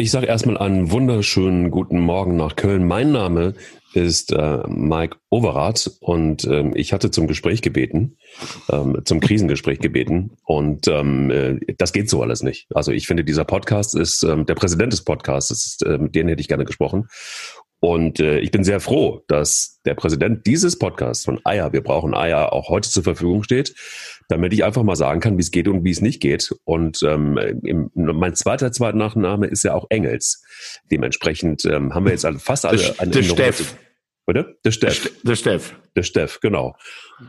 Ich sage erstmal einen wunderschönen guten Morgen nach Köln. Mein Name ist äh, Mike Overath und ähm, ich hatte zum Gespräch gebeten, ähm, zum Krisengespräch gebeten und ähm, äh, das geht so alles nicht. Also ich finde, dieser Podcast ist ähm, der Präsident des Podcasts, ist, äh, mit denen hätte ich gerne gesprochen und äh, ich bin sehr froh, dass der Präsident dieses Podcasts von Eier, wir brauchen Eier, auch heute zur Verfügung steht, damit ich einfach mal sagen kann, wie es geht und wie es nicht geht. Und ähm, im, mein zweiter zweiter Nachname ist ja auch Engels. Dementsprechend ähm, haben wir jetzt alle, fast alle der, eine der Steff. Bitte? Der Steff. Der Steff. Der Steff, genau.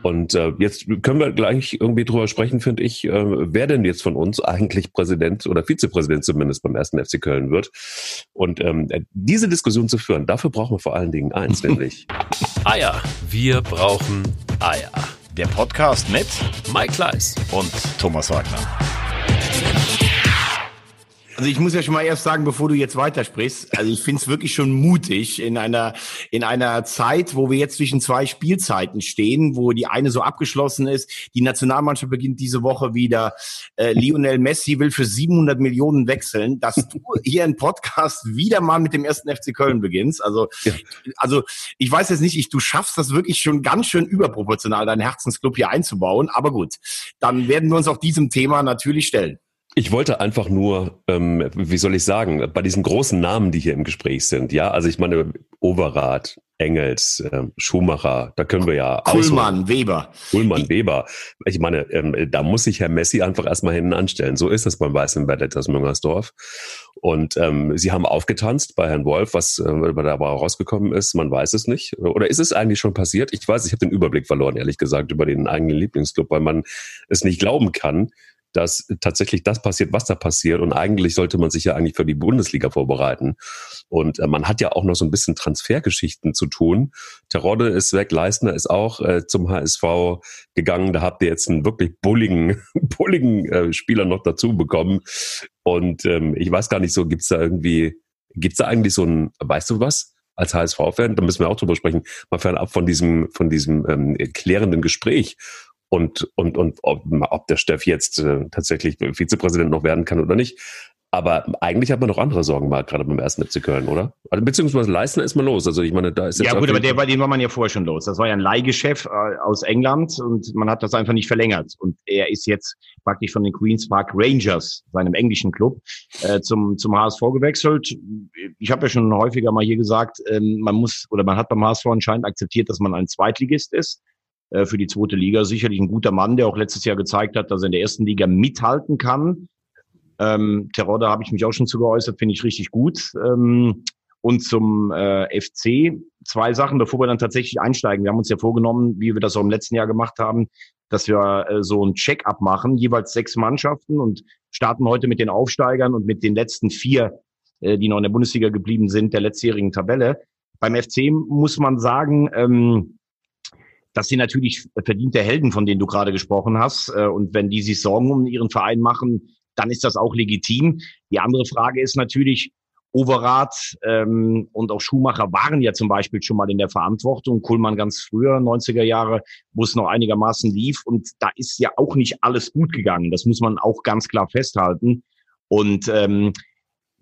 Und äh, jetzt können wir gleich irgendwie drüber sprechen, finde ich, äh, wer denn jetzt von uns eigentlich Präsident oder Vizepräsident zumindest beim ersten FC Köln wird. Und ähm, diese Diskussion zu führen, dafür brauchen wir vor allen Dingen eins, nämlich Eier. Wir brauchen Eier. Der Podcast mit Mike Kleiss und Thomas Wagner. Also ich muss ja schon mal erst sagen, bevor du jetzt weitersprichst, also ich finde es wirklich schon mutig in einer, in einer Zeit, wo wir jetzt zwischen zwei Spielzeiten stehen, wo die eine so abgeschlossen ist. Die Nationalmannschaft beginnt diese Woche wieder. Äh, Lionel Messi will für 700 Millionen wechseln, dass du hier im Podcast wieder mal mit dem ersten FC Köln beginnst. Also, ja. also ich weiß jetzt nicht, ich, du schaffst das wirklich schon ganz schön überproportional, deinen Herzensclub hier einzubauen. Aber gut, dann werden wir uns auch diesem Thema natürlich stellen. Ich wollte einfach nur, ähm, wie soll ich sagen, bei diesen großen Namen, die hier im Gespräch sind, ja, also ich meine, Overath, Engels, äh, Schumacher, da können wir ja Kuhlmann, Weber. Kuhlmann, Weber. Ich meine, ähm, da muss sich Herr Messi einfach erstmal hinten anstellen. So ist das beim Weißen Ballett aus Müngersdorf. Und ähm, sie haben aufgetanzt bei Herrn Wolf, was äh, dabei rausgekommen ist, man weiß es nicht. Oder ist es eigentlich schon passiert? Ich weiß, ich habe den Überblick verloren, ehrlich gesagt, über den eigenen Lieblingsclub, weil man es nicht glauben kann, dass tatsächlich das passiert, was da passiert. Und eigentlich sollte man sich ja eigentlich für die Bundesliga vorbereiten. Und äh, man hat ja auch noch so ein bisschen Transfergeschichten zu tun. Terodde ist weg, Leistner ist auch äh, zum HSV gegangen. Da habt ihr jetzt einen wirklich bulligen, bulligen äh, Spieler noch dazu bekommen. Und ähm, ich weiß gar nicht so, gibt's da irgendwie, gibt's da eigentlich so ein, weißt du was? als HSV-Fan, da müssen wir auch drüber sprechen, mal fernab von diesem, von diesem ähm, klärenden Gespräch und, und, und ob, ob der Steff jetzt äh, tatsächlich Vizepräsident noch werden kann oder nicht. Aber eigentlich hat man noch andere Sorgen mal, gerade beim ersten FC Köln, oder? Also, beziehungsweise Leistner ist man los. Also ich meine, da ist jetzt. Ja gut, aber der, bei dem war man ja vorher schon los. Das war ja ein Leihgeschäft äh, aus England und man hat das einfach nicht verlängert. Und er ist jetzt praktisch von den Queens Park Rangers, seinem englischen Club, äh, zum, zum HSV gewechselt. Ich habe ja schon häufiger mal hier gesagt, ähm, man muss oder man hat beim HSV anscheinend akzeptiert, dass man ein Zweitligist ist äh, für die zweite Liga. Sicherlich ein guter Mann, der auch letztes Jahr gezeigt hat, dass er in der ersten Liga mithalten kann. Ähm, Terodde habe ich mich auch schon zu geäußert, finde ich richtig gut. Ähm, und zum äh, FC zwei Sachen, bevor wir dann tatsächlich einsteigen. Wir haben uns ja vorgenommen, wie wir das auch im letzten Jahr gemacht haben, dass wir äh, so ein Check-up machen, jeweils sechs Mannschaften und starten heute mit den Aufsteigern und mit den letzten vier, äh, die noch in der Bundesliga geblieben sind, der letztjährigen Tabelle. Beim FC muss man sagen, ähm, das sind natürlich verdiente Helden, von denen du gerade gesprochen hast. Äh, und wenn die sich Sorgen um ihren Verein machen, dann ist das auch legitim. Die andere Frage ist natürlich, Overath ähm, und auch Schumacher waren ja zum Beispiel schon mal in der Verantwortung. Kuhlmann ganz früher, 90er Jahre, wo es noch einigermaßen lief. Und da ist ja auch nicht alles gut gegangen. Das muss man auch ganz klar festhalten. Und ähm,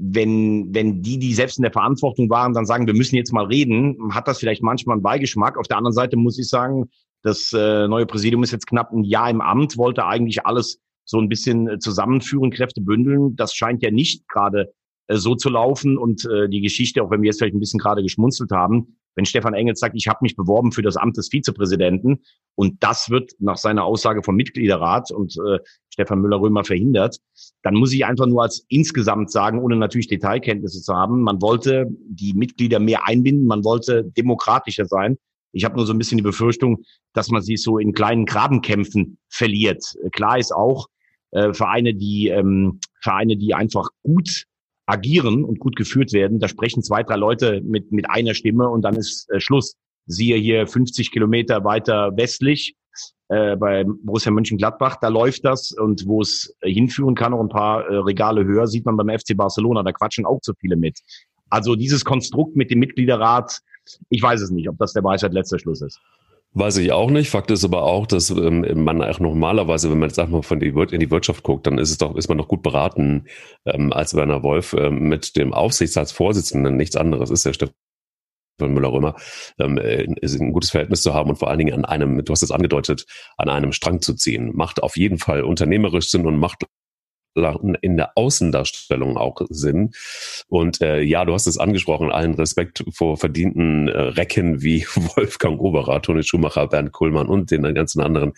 wenn, wenn die, die selbst in der Verantwortung waren, dann sagen, wir müssen jetzt mal reden, hat das vielleicht manchmal einen Beigeschmack. Auf der anderen Seite muss ich sagen, das äh, neue Präsidium ist jetzt knapp ein Jahr im Amt, wollte eigentlich alles so ein bisschen äh, zusammenführen, Kräfte bündeln. Das scheint ja nicht gerade äh, so zu laufen. Und äh, die Geschichte, auch wenn wir jetzt vielleicht ein bisschen gerade geschmunzelt haben, wenn Stefan Engels sagt, ich habe mich beworben für das Amt des Vizepräsidenten und das wird nach seiner Aussage vom Mitgliederrat und äh, Stefan Müller-Römer verhindert, dann muss ich einfach nur als insgesamt sagen, ohne natürlich Detailkenntnisse zu haben, man wollte die Mitglieder mehr einbinden, man wollte demokratischer sein. Ich habe nur so ein bisschen die Befürchtung, dass man sie so in kleinen Grabenkämpfen verliert. Klar ist auch, äh, Vereine, die ähm, Vereine, die einfach gut agieren und gut geführt werden, da sprechen zwei, drei Leute mit, mit einer Stimme und dann ist äh, Schluss. Siehe hier 50 Kilometer weiter westlich äh, bei Borussia Mönchengladbach, da läuft das und wo es hinführen kann, noch ein paar äh, Regale höher, sieht man beim FC Barcelona, da quatschen auch zu viele mit. Also dieses Konstrukt mit dem Mitgliederrat, ich weiß es nicht, ob das der Weisheit letzter Schluss ist. Weiß ich auch nicht. Fakt ist aber auch, dass ähm, man auch normalerweise, wenn man jetzt sag mal von die, in die Wirtschaft guckt, dann ist es doch, ist man doch gut beraten, ähm, als Werner Wolf ähm, mit dem Aufsichtsratsvorsitzenden. Nichts anderes ist der Stefan Müller-Römer, ähm, äh, ein gutes Verhältnis zu haben und vor allen Dingen an einem, du hast es angedeutet, an einem Strang zu ziehen. Macht auf jeden Fall unternehmerisch Sinn und macht in der Außendarstellung auch Sinn. Und äh, ja, du hast es angesprochen, allen Respekt vor verdienten äh, Recken wie Wolfgang Oberer, Toni Schumacher, Bernd Kuhlmann und den ganzen anderen.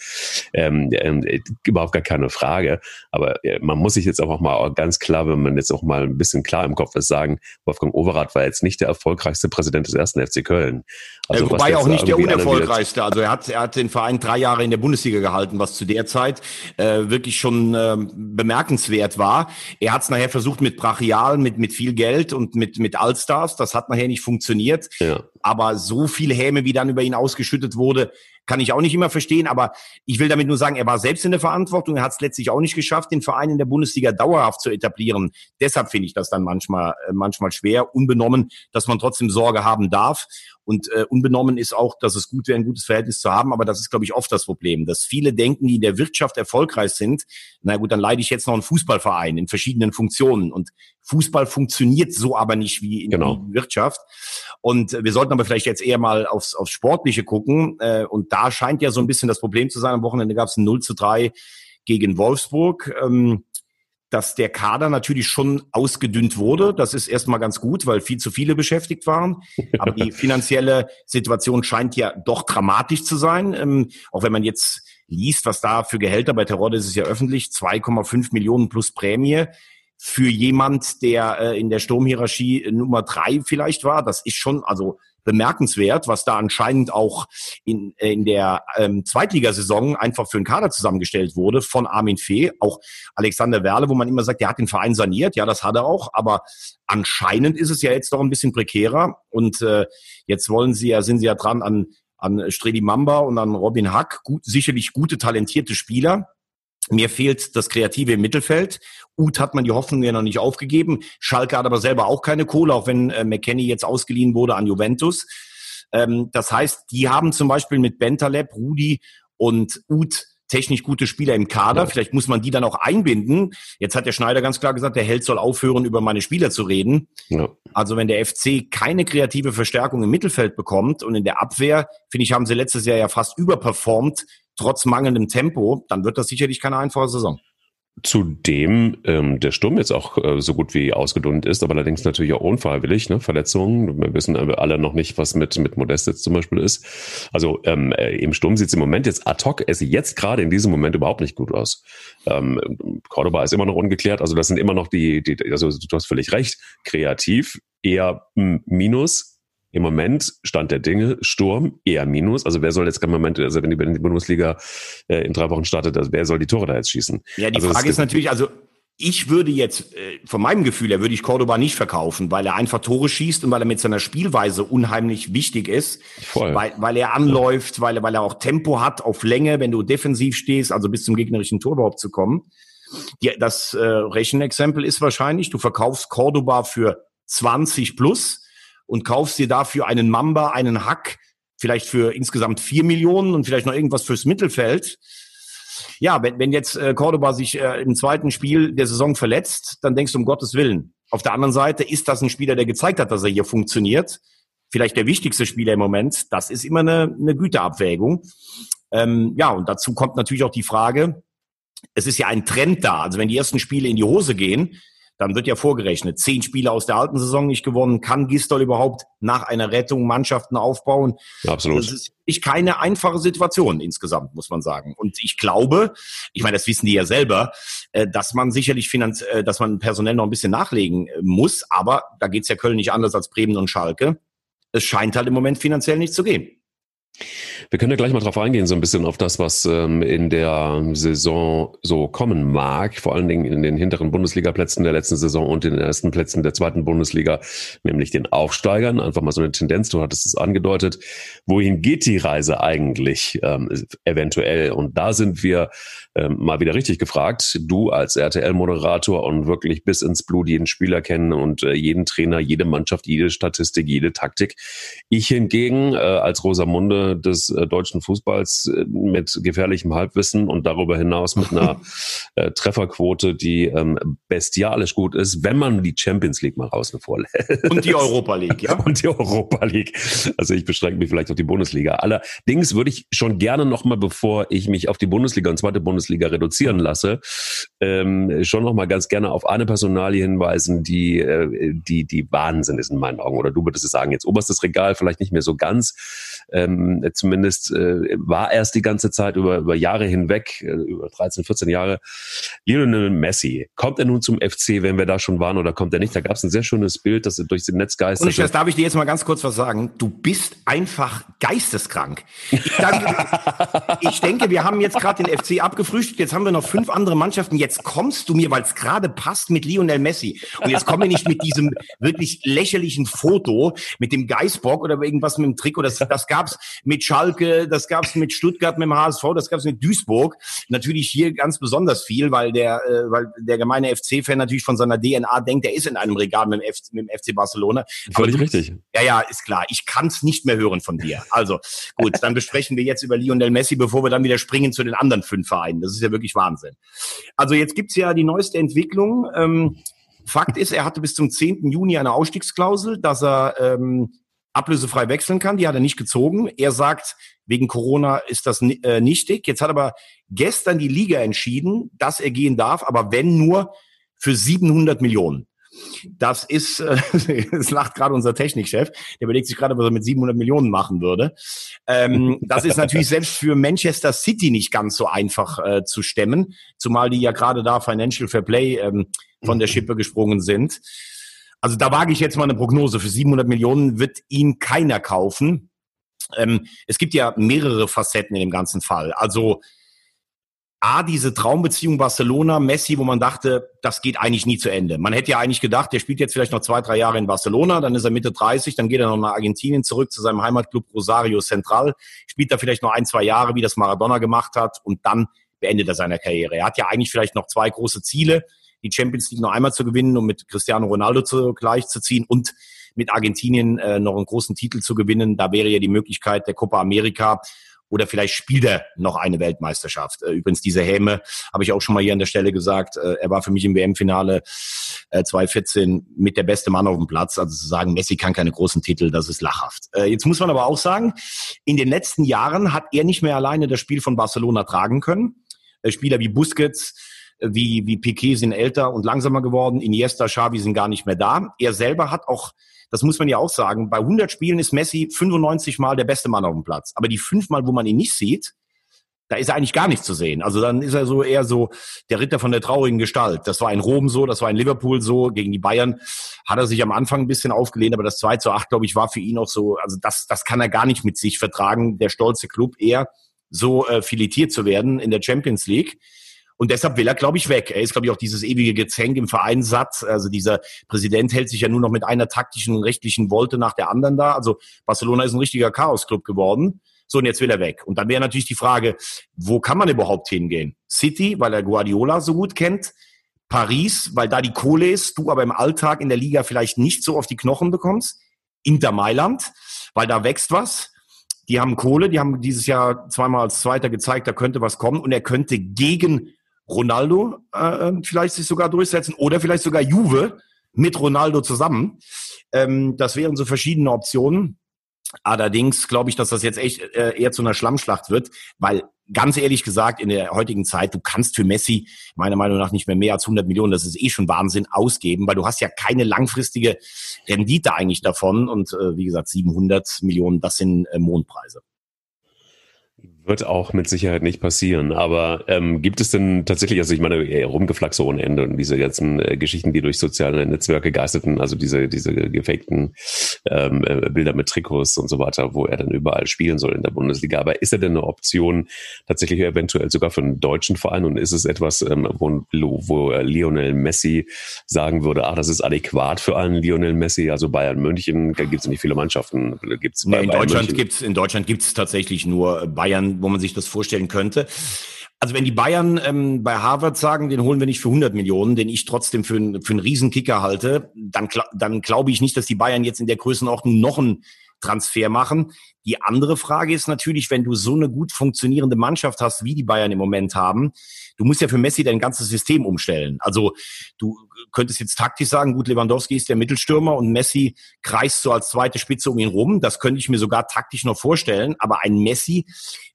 Ähm, ähm, überhaupt gar keine Frage. Aber äh, man muss sich jetzt auch mal ganz klar, wenn man jetzt auch mal ein bisschen klar im Kopf ist, sagen, Wolfgang Overath war jetzt nicht der erfolgreichste Präsident des ersten FC Köln. Also, äh, wobei auch nicht der unerfolgreichste. Also er hat, er hat den Verein drei Jahre in der Bundesliga gehalten, was zu der Zeit äh, wirklich schon äh, bemerkenswert war. Er hat es nachher versucht mit Brachial, mit, mit viel Geld und mit, mit Allstars. Das hat nachher nicht funktioniert. Ja. Aber so viel Häme, wie dann über ihn ausgeschüttet wurde, kann ich auch nicht immer verstehen, aber ich will damit nur sagen, er war selbst in der Verantwortung, er hat es letztlich auch nicht geschafft, den Verein in der Bundesliga dauerhaft zu etablieren. Deshalb finde ich das dann manchmal, äh, manchmal schwer, unbenommen, dass man trotzdem Sorge haben darf. Und äh, unbenommen ist auch, dass es gut wäre, ein gutes Verhältnis zu haben. Aber das ist, glaube ich, oft das Problem, dass viele denken, die in der Wirtschaft erfolgreich sind, na gut, dann leite ich jetzt noch einen Fußballverein in verschiedenen Funktionen. Und Fußball funktioniert so aber nicht wie in genau. der Wirtschaft. Und wir sollten aber vielleicht jetzt eher mal aufs, aufs Sportliche gucken. Äh, und da scheint ja so ein bisschen das Problem zu sein. Am Wochenende gab es ein 0 zu 3 gegen Wolfsburg. Ähm, dass der Kader natürlich schon ausgedünnt wurde. Das ist erstmal ganz gut, weil viel zu viele beschäftigt waren. Aber die finanzielle Situation scheint ja doch dramatisch zu sein. Ähm, auch wenn man jetzt liest, was da für Gehälter bei Terodde ist es ja öffentlich, 2,5 Millionen plus Prämie für jemand, der äh, in der Sturmhierarchie Nummer drei vielleicht war. Das ist schon, also bemerkenswert, was da anscheinend auch in, äh, in der ähm, Zweitligasaison einfach für einen Kader zusammengestellt wurde von Armin Fee, auch Alexander Werle, wo man immer sagt, der hat den Verein saniert, ja, das hat er auch, aber anscheinend ist es ja jetzt doch ein bisschen prekärer. Und äh, jetzt wollen sie ja, sind sie ja dran an an Stredi Mamba und an Robin Hack, gut, sicherlich gute, talentierte Spieler. Mir fehlt das Kreative im Mittelfeld. Uth hat man die Hoffnung ja noch nicht aufgegeben. Schalke hat aber selber auch keine Kohle, auch wenn äh, McKenny jetzt ausgeliehen wurde an Juventus. Ähm, das heißt, die haben zum Beispiel mit Bentaleb, Rudi und Uth technisch gute Spieler im Kader. Vielleicht muss man die dann auch einbinden. Jetzt hat der Schneider ganz klar gesagt, der Held soll aufhören, über meine Spieler zu reden. Ja. Also wenn der FC keine kreative Verstärkung im Mittelfeld bekommt und in der Abwehr, finde ich, haben sie letztes Jahr ja fast überperformt, trotz mangelndem Tempo, dann wird das sicherlich keine einfache Saison. Zudem ähm, der Sturm jetzt auch äh, so gut wie ausgedunnt ist, aber allerdings natürlich auch unfreiwillig, ne? Verletzungen. Wir wissen alle noch nicht, was mit, mit Modest jetzt zum Beispiel ist. Also ähm, äh, im Sturm sieht es im Moment jetzt ad hoc, es jetzt gerade in diesem Moment überhaupt nicht gut aus. Ähm, Cordoba ist immer noch ungeklärt, also das sind immer noch die, die also du hast völlig recht, kreativ eher minus, im Moment Stand der Dinge, Sturm eher Minus. Also wer soll jetzt im Moment, also wenn die Bundesliga äh, in drei Wochen startet, also wer soll die Tore da jetzt schießen? Ja, die also Frage ist natürlich, also ich würde jetzt, äh, von meinem Gefühl her, würde ich Cordoba nicht verkaufen, weil er einfach Tore schießt und weil er mit seiner Spielweise unheimlich wichtig ist. Voll. Weil, weil er anläuft, weil, er, weil er auch Tempo hat auf Länge, wenn du defensiv stehst, also bis zum gegnerischen Tor überhaupt zu kommen. Die, das äh, Rechenexempel ist wahrscheinlich, du verkaufst Cordoba für 20 plus und kaufst dir dafür einen Mamba, einen Hack, vielleicht für insgesamt vier Millionen und vielleicht noch irgendwas fürs Mittelfeld. Ja, wenn, wenn jetzt äh, Cordoba sich äh, im zweiten Spiel der Saison verletzt, dann denkst du um Gottes Willen. Auf der anderen Seite ist das ein Spieler, der gezeigt hat, dass er hier funktioniert. Vielleicht der wichtigste Spieler im Moment. Das ist immer eine, eine Güteabwägung. Ähm, ja, und dazu kommt natürlich auch die Frage, es ist ja ein Trend da. Also wenn die ersten Spiele in die Hose gehen, dann wird ja vorgerechnet. Zehn Spiele aus der alten Saison nicht gewonnen. Kann Gistol überhaupt nach einer Rettung Mannschaften aufbauen? Absolut. Das ist nicht keine einfache Situation insgesamt, muss man sagen. Und ich glaube, ich meine, das wissen die ja selber, äh, dass man sicherlich finanz äh, dass man personell noch ein bisschen nachlegen äh, muss. Aber da geht's ja Köln nicht anders als Bremen und Schalke. Es scheint halt im Moment finanziell nicht zu gehen. Wir können ja gleich mal drauf eingehen, so ein bisschen auf das, was ähm, in der Saison so kommen mag, vor allen Dingen in den hinteren Bundesliga-Plätzen der letzten Saison und in den ersten Plätzen der zweiten Bundesliga, nämlich den Aufsteigern. Einfach mal so eine Tendenz, du hattest es angedeutet. Wohin geht die Reise eigentlich ähm, eventuell? Und da sind wir ähm, mal wieder richtig gefragt. Du als RTL-Moderator und wirklich bis ins Blut jeden Spieler kennen und äh, jeden Trainer, jede Mannschaft, jede Statistik, jede Taktik. Ich hingegen äh, als Rosamunde des äh, deutschen Fußballs äh, mit gefährlichem Halbwissen und darüber hinaus mit einer äh, Trefferquote, die ähm, bestialisch gut ist, wenn man die Champions League mal außen vor lässt. Und die Europa League, ja. und die Europa League. Also ich beschränke mich vielleicht auf die Bundesliga. Allerdings würde ich schon gerne noch mal, bevor ich mich auf die Bundesliga und zweite Bundesliga reduzieren lasse, ähm, schon noch mal ganz gerne auf eine Personalie hinweisen, die äh, die die Wahnsinn ist in meinen Augen. Oder du würdest es sagen, jetzt oberstes Regal vielleicht nicht mehr so ganz. Ähm, zumindest äh, war erst die ganze Zeit über über Jahre hinweg, äh, über 13, 14 Jahre. Lionel Messi kommt er nun zum FC, wenn wir da schon waren, oder kommt er nicht? Da gab es ein sehr schönes Bild, das durch den Netz geistert. Und ich, das darf ich dir jetzt mal ganz kurz was sagen. Du bist einfach geisteskrank. Ich, danke, ich denke, wir haben jetzt gerade den FC abgefrühstückt. Jetzt haben wir noch fünf andere Mannschaften. Jetzt kommst du mir, weil es gerade passt, mit Lionel Messi. Und jetzt kommen wir nicht mit diesem wirklich lächerlichen Foto mit dem Geißbock oder irgendwas mit dem Trikot. Das, das gab's mit Schalke, das gab's mit Stuttgart, mit dem HSV, das gab's mit Duisburg. Natürlich hier ganz besonders viel, weil der, äh, weil der gemeine FC-Fan natürlich von seiner DNA denkt, er ist in einem Regal mit dem, F mit dem FC Barcelona. Völlig richtig. Ja, ja, ist klar. Ich kann es nicht mehr hören von dir. Also gut, dann besprechen wir jetzt über Lionel Messi, bevor wir dann wieder springen zu den anderen fünf Vereinen. Das ist ja wirklich Wahnsinn. Also jetzt gibt's ja die neueste Entwicklung. Ähm, Fakt ist, er hatte bis zum 10. Juni eine Ausstiegsklausel, dass er ähm, ablösefrei wechseln kann. Die hat er nicht gezogen. Er sagt, wegen Corona ist das äh, nichtig. Jetzt hat aber gestern die Liga entschieden, dass er gehen darf, aber wenn nur für 700 Millionen. Das ist, äh, es lacht gerade unser Technikchef, der überlegt sich gerade, was er mit 700 Millionen machen würde. Ähm, das ist natürlich selbst für Manchester City nicht ganz so einfach äh, zu stemmen, zumal die ja gerade da Financial Fair Play ähm, von der Schippe gesprungen sind. Also da wage ich jetzt mal eine Prognose. Für 700 Millionen wird ihn keiner kaufen. Ähm, es gibt ja mehrere Facetten in dem ganzen Fall. Also A, diese Traumbeziehung Barcelona, Messi, wo man dachte, das geht eigentlich nie zu Ende. Man hätte ja eigentlich gedacht, der spielt jetzt vielleicht noch zwei, drei Jahre in Barcelona, dann ist er Mitte 30, dann geht er noch nach Argentinien zurück zu seinem Heimatclub Rosario Central, spielt da vielleicht noch ein, zwei Jahre, wie das Maradona gemacht hat, und dann beendet er seine Karriere. Er hat ja eigentlich vielleicht noch zwei große Ziele, die Champions League noch einmal zu gewinnen, um mit Cristiano Ronaldo zu, gleich zu ziehen und mit Argentinien äh, noch einen großen Titel zu gewinnen. Da wäre ja die Möglichkeit der Copa America oder vielleicht spielt er noch eine Weltmeisterschaft. Äh, übrigens, diese Häme habe ich auch schon mal hier an der Stelle gesagt. Äh, er war für mich im WM-Finale 2014 äh, mit der beste Mann auf dem Platz. Also zu sagen, Messi kann keine großen Titel, das ist lachhaft. Jetzt muss man aber auch sagen, in den letzten Jahren hat er nicht mehr alleine das Spiel von Barcelona tragen können. Spieler wie Busquets, wie, wie Piquet sind älter und langsamer geworden. Iniesta, Xavi sind gar nicht mehr da. Er selber hat auch das muss man ja auch sagen, bei 100 Spielen ist Messi 95 Mal der beste Mann auf dem Platz. Aber die fünf Mal, wo man ihn nicht sieht, da ist er eigentlich gar nicht zu sehen. Also dann ist er so eher so der Ritter von der traurigen Gestalt. Das war in Rom so, das war in Liverpool so. Gegen die Bayern hat er sich am Anfang ein bisschen aufgelehnt, aber das 2 zu 8, glaube ich, war für ihn auch so, also das, das kann er gar nicht mit sich vertragen, der stolze Club eher so äh, filetiert zu werden in der Champions League. Und deshalb will er, glaube ich, weg. Er ist, glaube ich, auch dieses ewige Gezänk im Verein satt. Also dieser Präsident hält sich ja nur noch mit einer taktischen und rechtlichen Wolte nach der anderen da. Also Barcelona ist ein richtiger Chaos-Club geworden. So, und jetzt will er weg. Und dann wäre natürlich die Frage, wo kann man überhaupt hingehen? City, weil er Guardiola so gut kennt. Paris, weil da die Kohle ist, du aber im Alltag in der Liga vielleicht nicht so auf die Knochen bekommst. Inter Mailand, weil da wächst was. Die haben Kohle, die haben dieses Jahr zweimal als Zweiter gezeigt, da könnte was kommen und er könnte gegen Ronaldo äh, ähm, vielleicht sich sogar durchsetzen oder vielleicht sogar Juve mit Ronaldo zusammen. Ähm, das wären so verschiedene Optionen. Allerdings glaube ich, dass das jetzt echt äh, eher zu einer Schlammschlacht wird, weil ganz ehrlich gesagt, in der heutigen Zeit, du kannst für Messi meiner Meinung nach nicht mehr mehr als 100 Millionen, das ist eh schon Wahnsinn, ausgeben, weil du hast ja keine langfristige Rendite eigentlich davon und äh, wie gesagt, 700 Millionen, das sind äh, Mondpreise. Wird auch mit Sicherheit nicht passieren. Aber ähm, gibt es denn tatsächlich, also ich meine, eher rumgeflaxe ohne Ende und diese ganzen äh, Geschichten, die durch soziale Netzwerke geisteten, also diese, diese gefakten ähm, äh, Bilder mit Trikots und so weiter, wo er dann überall spielen soll in der Bundesliga. Aber ist er denn eine Option tatsächlich eventuell sogar für einen deutschen Verein? Und ist es etwas, ähm, wo, wo Lionel Messi sagen würde, ach, das ist adäquat für einen Lionel Messi? Also Bayern München, da gibt es nicht viele Mannschaften. Gibt's nee, in, Deutschland gibt's, in Deutschland gibt es tatsächlich nur Bayern wo man sich das vorstellen könnte. also wenn die Bayern ähm, bei Harvard sagen, den holen wir nicht für 100 Millionen, den ich trotzdem für, für einen Riesenkicker halte, dann, dann glaube ich nicht, dass die Bayern jetzt in der Größenordnung noch einen Transfer machen. Die andere Frage ist natürlich, wenn du so eine gut funktionierende Mannschaft hast, wie die Bayern im Moment haben, du musst ja für Messi dein ganzes System umstellen. Also du könntest jetzt taktisch sagen, gut, Lewandowski ist der Mittelstürmer und Messi kreist so als zweite Spitze um ihn rum. Das könnte ich mir sogar taktisch noch vorstellen. Aber ein Messi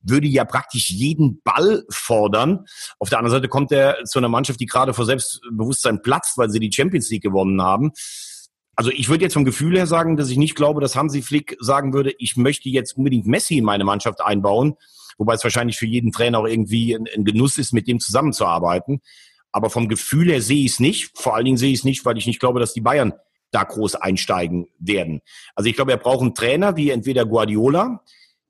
würde ja praktisch jeden Ball fordern. Auf der anderen Seite kommt er zu einer Mannschaft, die gerade vor Selbstbewusstsein platzt, weil sie die Champions League gewonnen haben. Also ich würde jetzt vom Gefühl her sagen, dass ich nicht glaube, dass Hansi Flick sagen würde, ich möchte jetzt unbedingt Messi in meine Mannschaft einbauen, wobei es wahrscheinlich für jeden Trainer auch irgendwie ein, ein Genuss ist, mit dem zusammenzuarbeiten. Aber vom Gefühl her sehe ich es nicht. Vor allen Dingen sehe ich es nicht, weil ich nicht glaube, dass die Bayern da groß einsteigen werden. Also ich glaube, er braucht einen Trainer wie entweder Guardiola,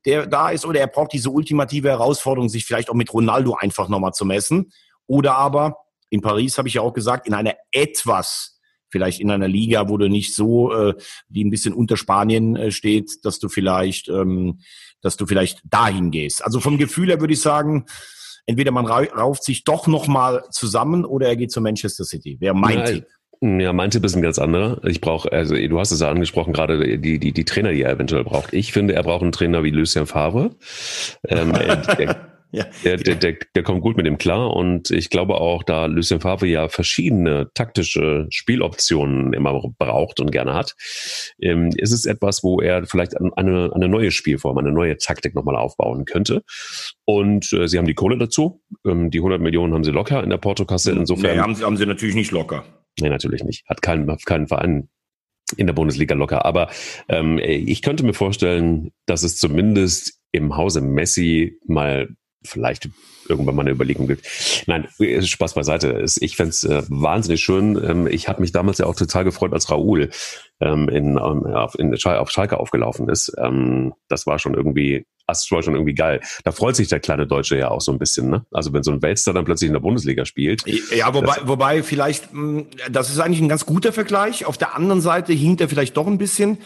der da ist, oder er braucht diese ultimative Herausforderung, sich vielleicht auch mit Ronaldo einfach nochmal zu messen. Oder aber, in Paris habe ich ja auch gesagt, in einer etwas vielleicht in einer Liga, wo du nicht so, äh, die ein bisschen unter Spanien äh, steht, dass du vielleicht, ähm, dass du vielleicht dahin gehst. Also vom Gefühl her würde ich sagen, entweder man rauft sich doch noch mal zusammen oder er geht zu Manchester City. Wäre mein. Tipp. Ja, mein Tipp ist ein ganz anderer. Ich brauche, also du hast es ja angesprochen, gerade die, die, die Trainer, die er eventuell braucht. Ich finde, er braucht einen Trainer wie Lucien Favre. Ähm, der, ja. Der, der, der, der kommt gut mit ihm klar und ich glaube auch, da Lucien Favre ja verschiedene taktische Spieloptionen immer braucht und gerne hat, ähm, ist es etwas, wo er vielleicht eine, eine neue Spielform, eine neue Taktik nochmal aufbauen könnte. Und äh, sie haben die Kohle dazu. Ähm, die 100 Millionen haben sie locker in der Portokasse. Insofern. Nee, haben sie, haben sie natürlich nicht locker. Nee, natürlich nicht. Hat keinen, keinen Verein in der Bundesliga locker. Aber ähm, ich könnte mir vorstellen, dass es zumindest im Hause Messi mal vielleicht irgendwann mal eine Überlegung gibt. Nein, Spaß beiseite. Ich fände es äh, wahnsinnig schön. Ähm, ich habe mich damals ja auch total gefreut, als Raoul ähm, in, ähm, auf, in, auf Schalke aufgelaufen ist. Ähm, das war schon irgendwie, das war schon irgendwie geil. Da freut sich der kleine Deutsche ja auch so ein bisschen. Ne? Also wenn so ein Weltstar dann plötzlich in der Bundesliga spielt. Ja, wobei, wobei vielleicht, hm, das ist eigentlich ein ganz guter Vergleich. Auf der anderen Seite hinkt er vielleicht doch ein bisschen.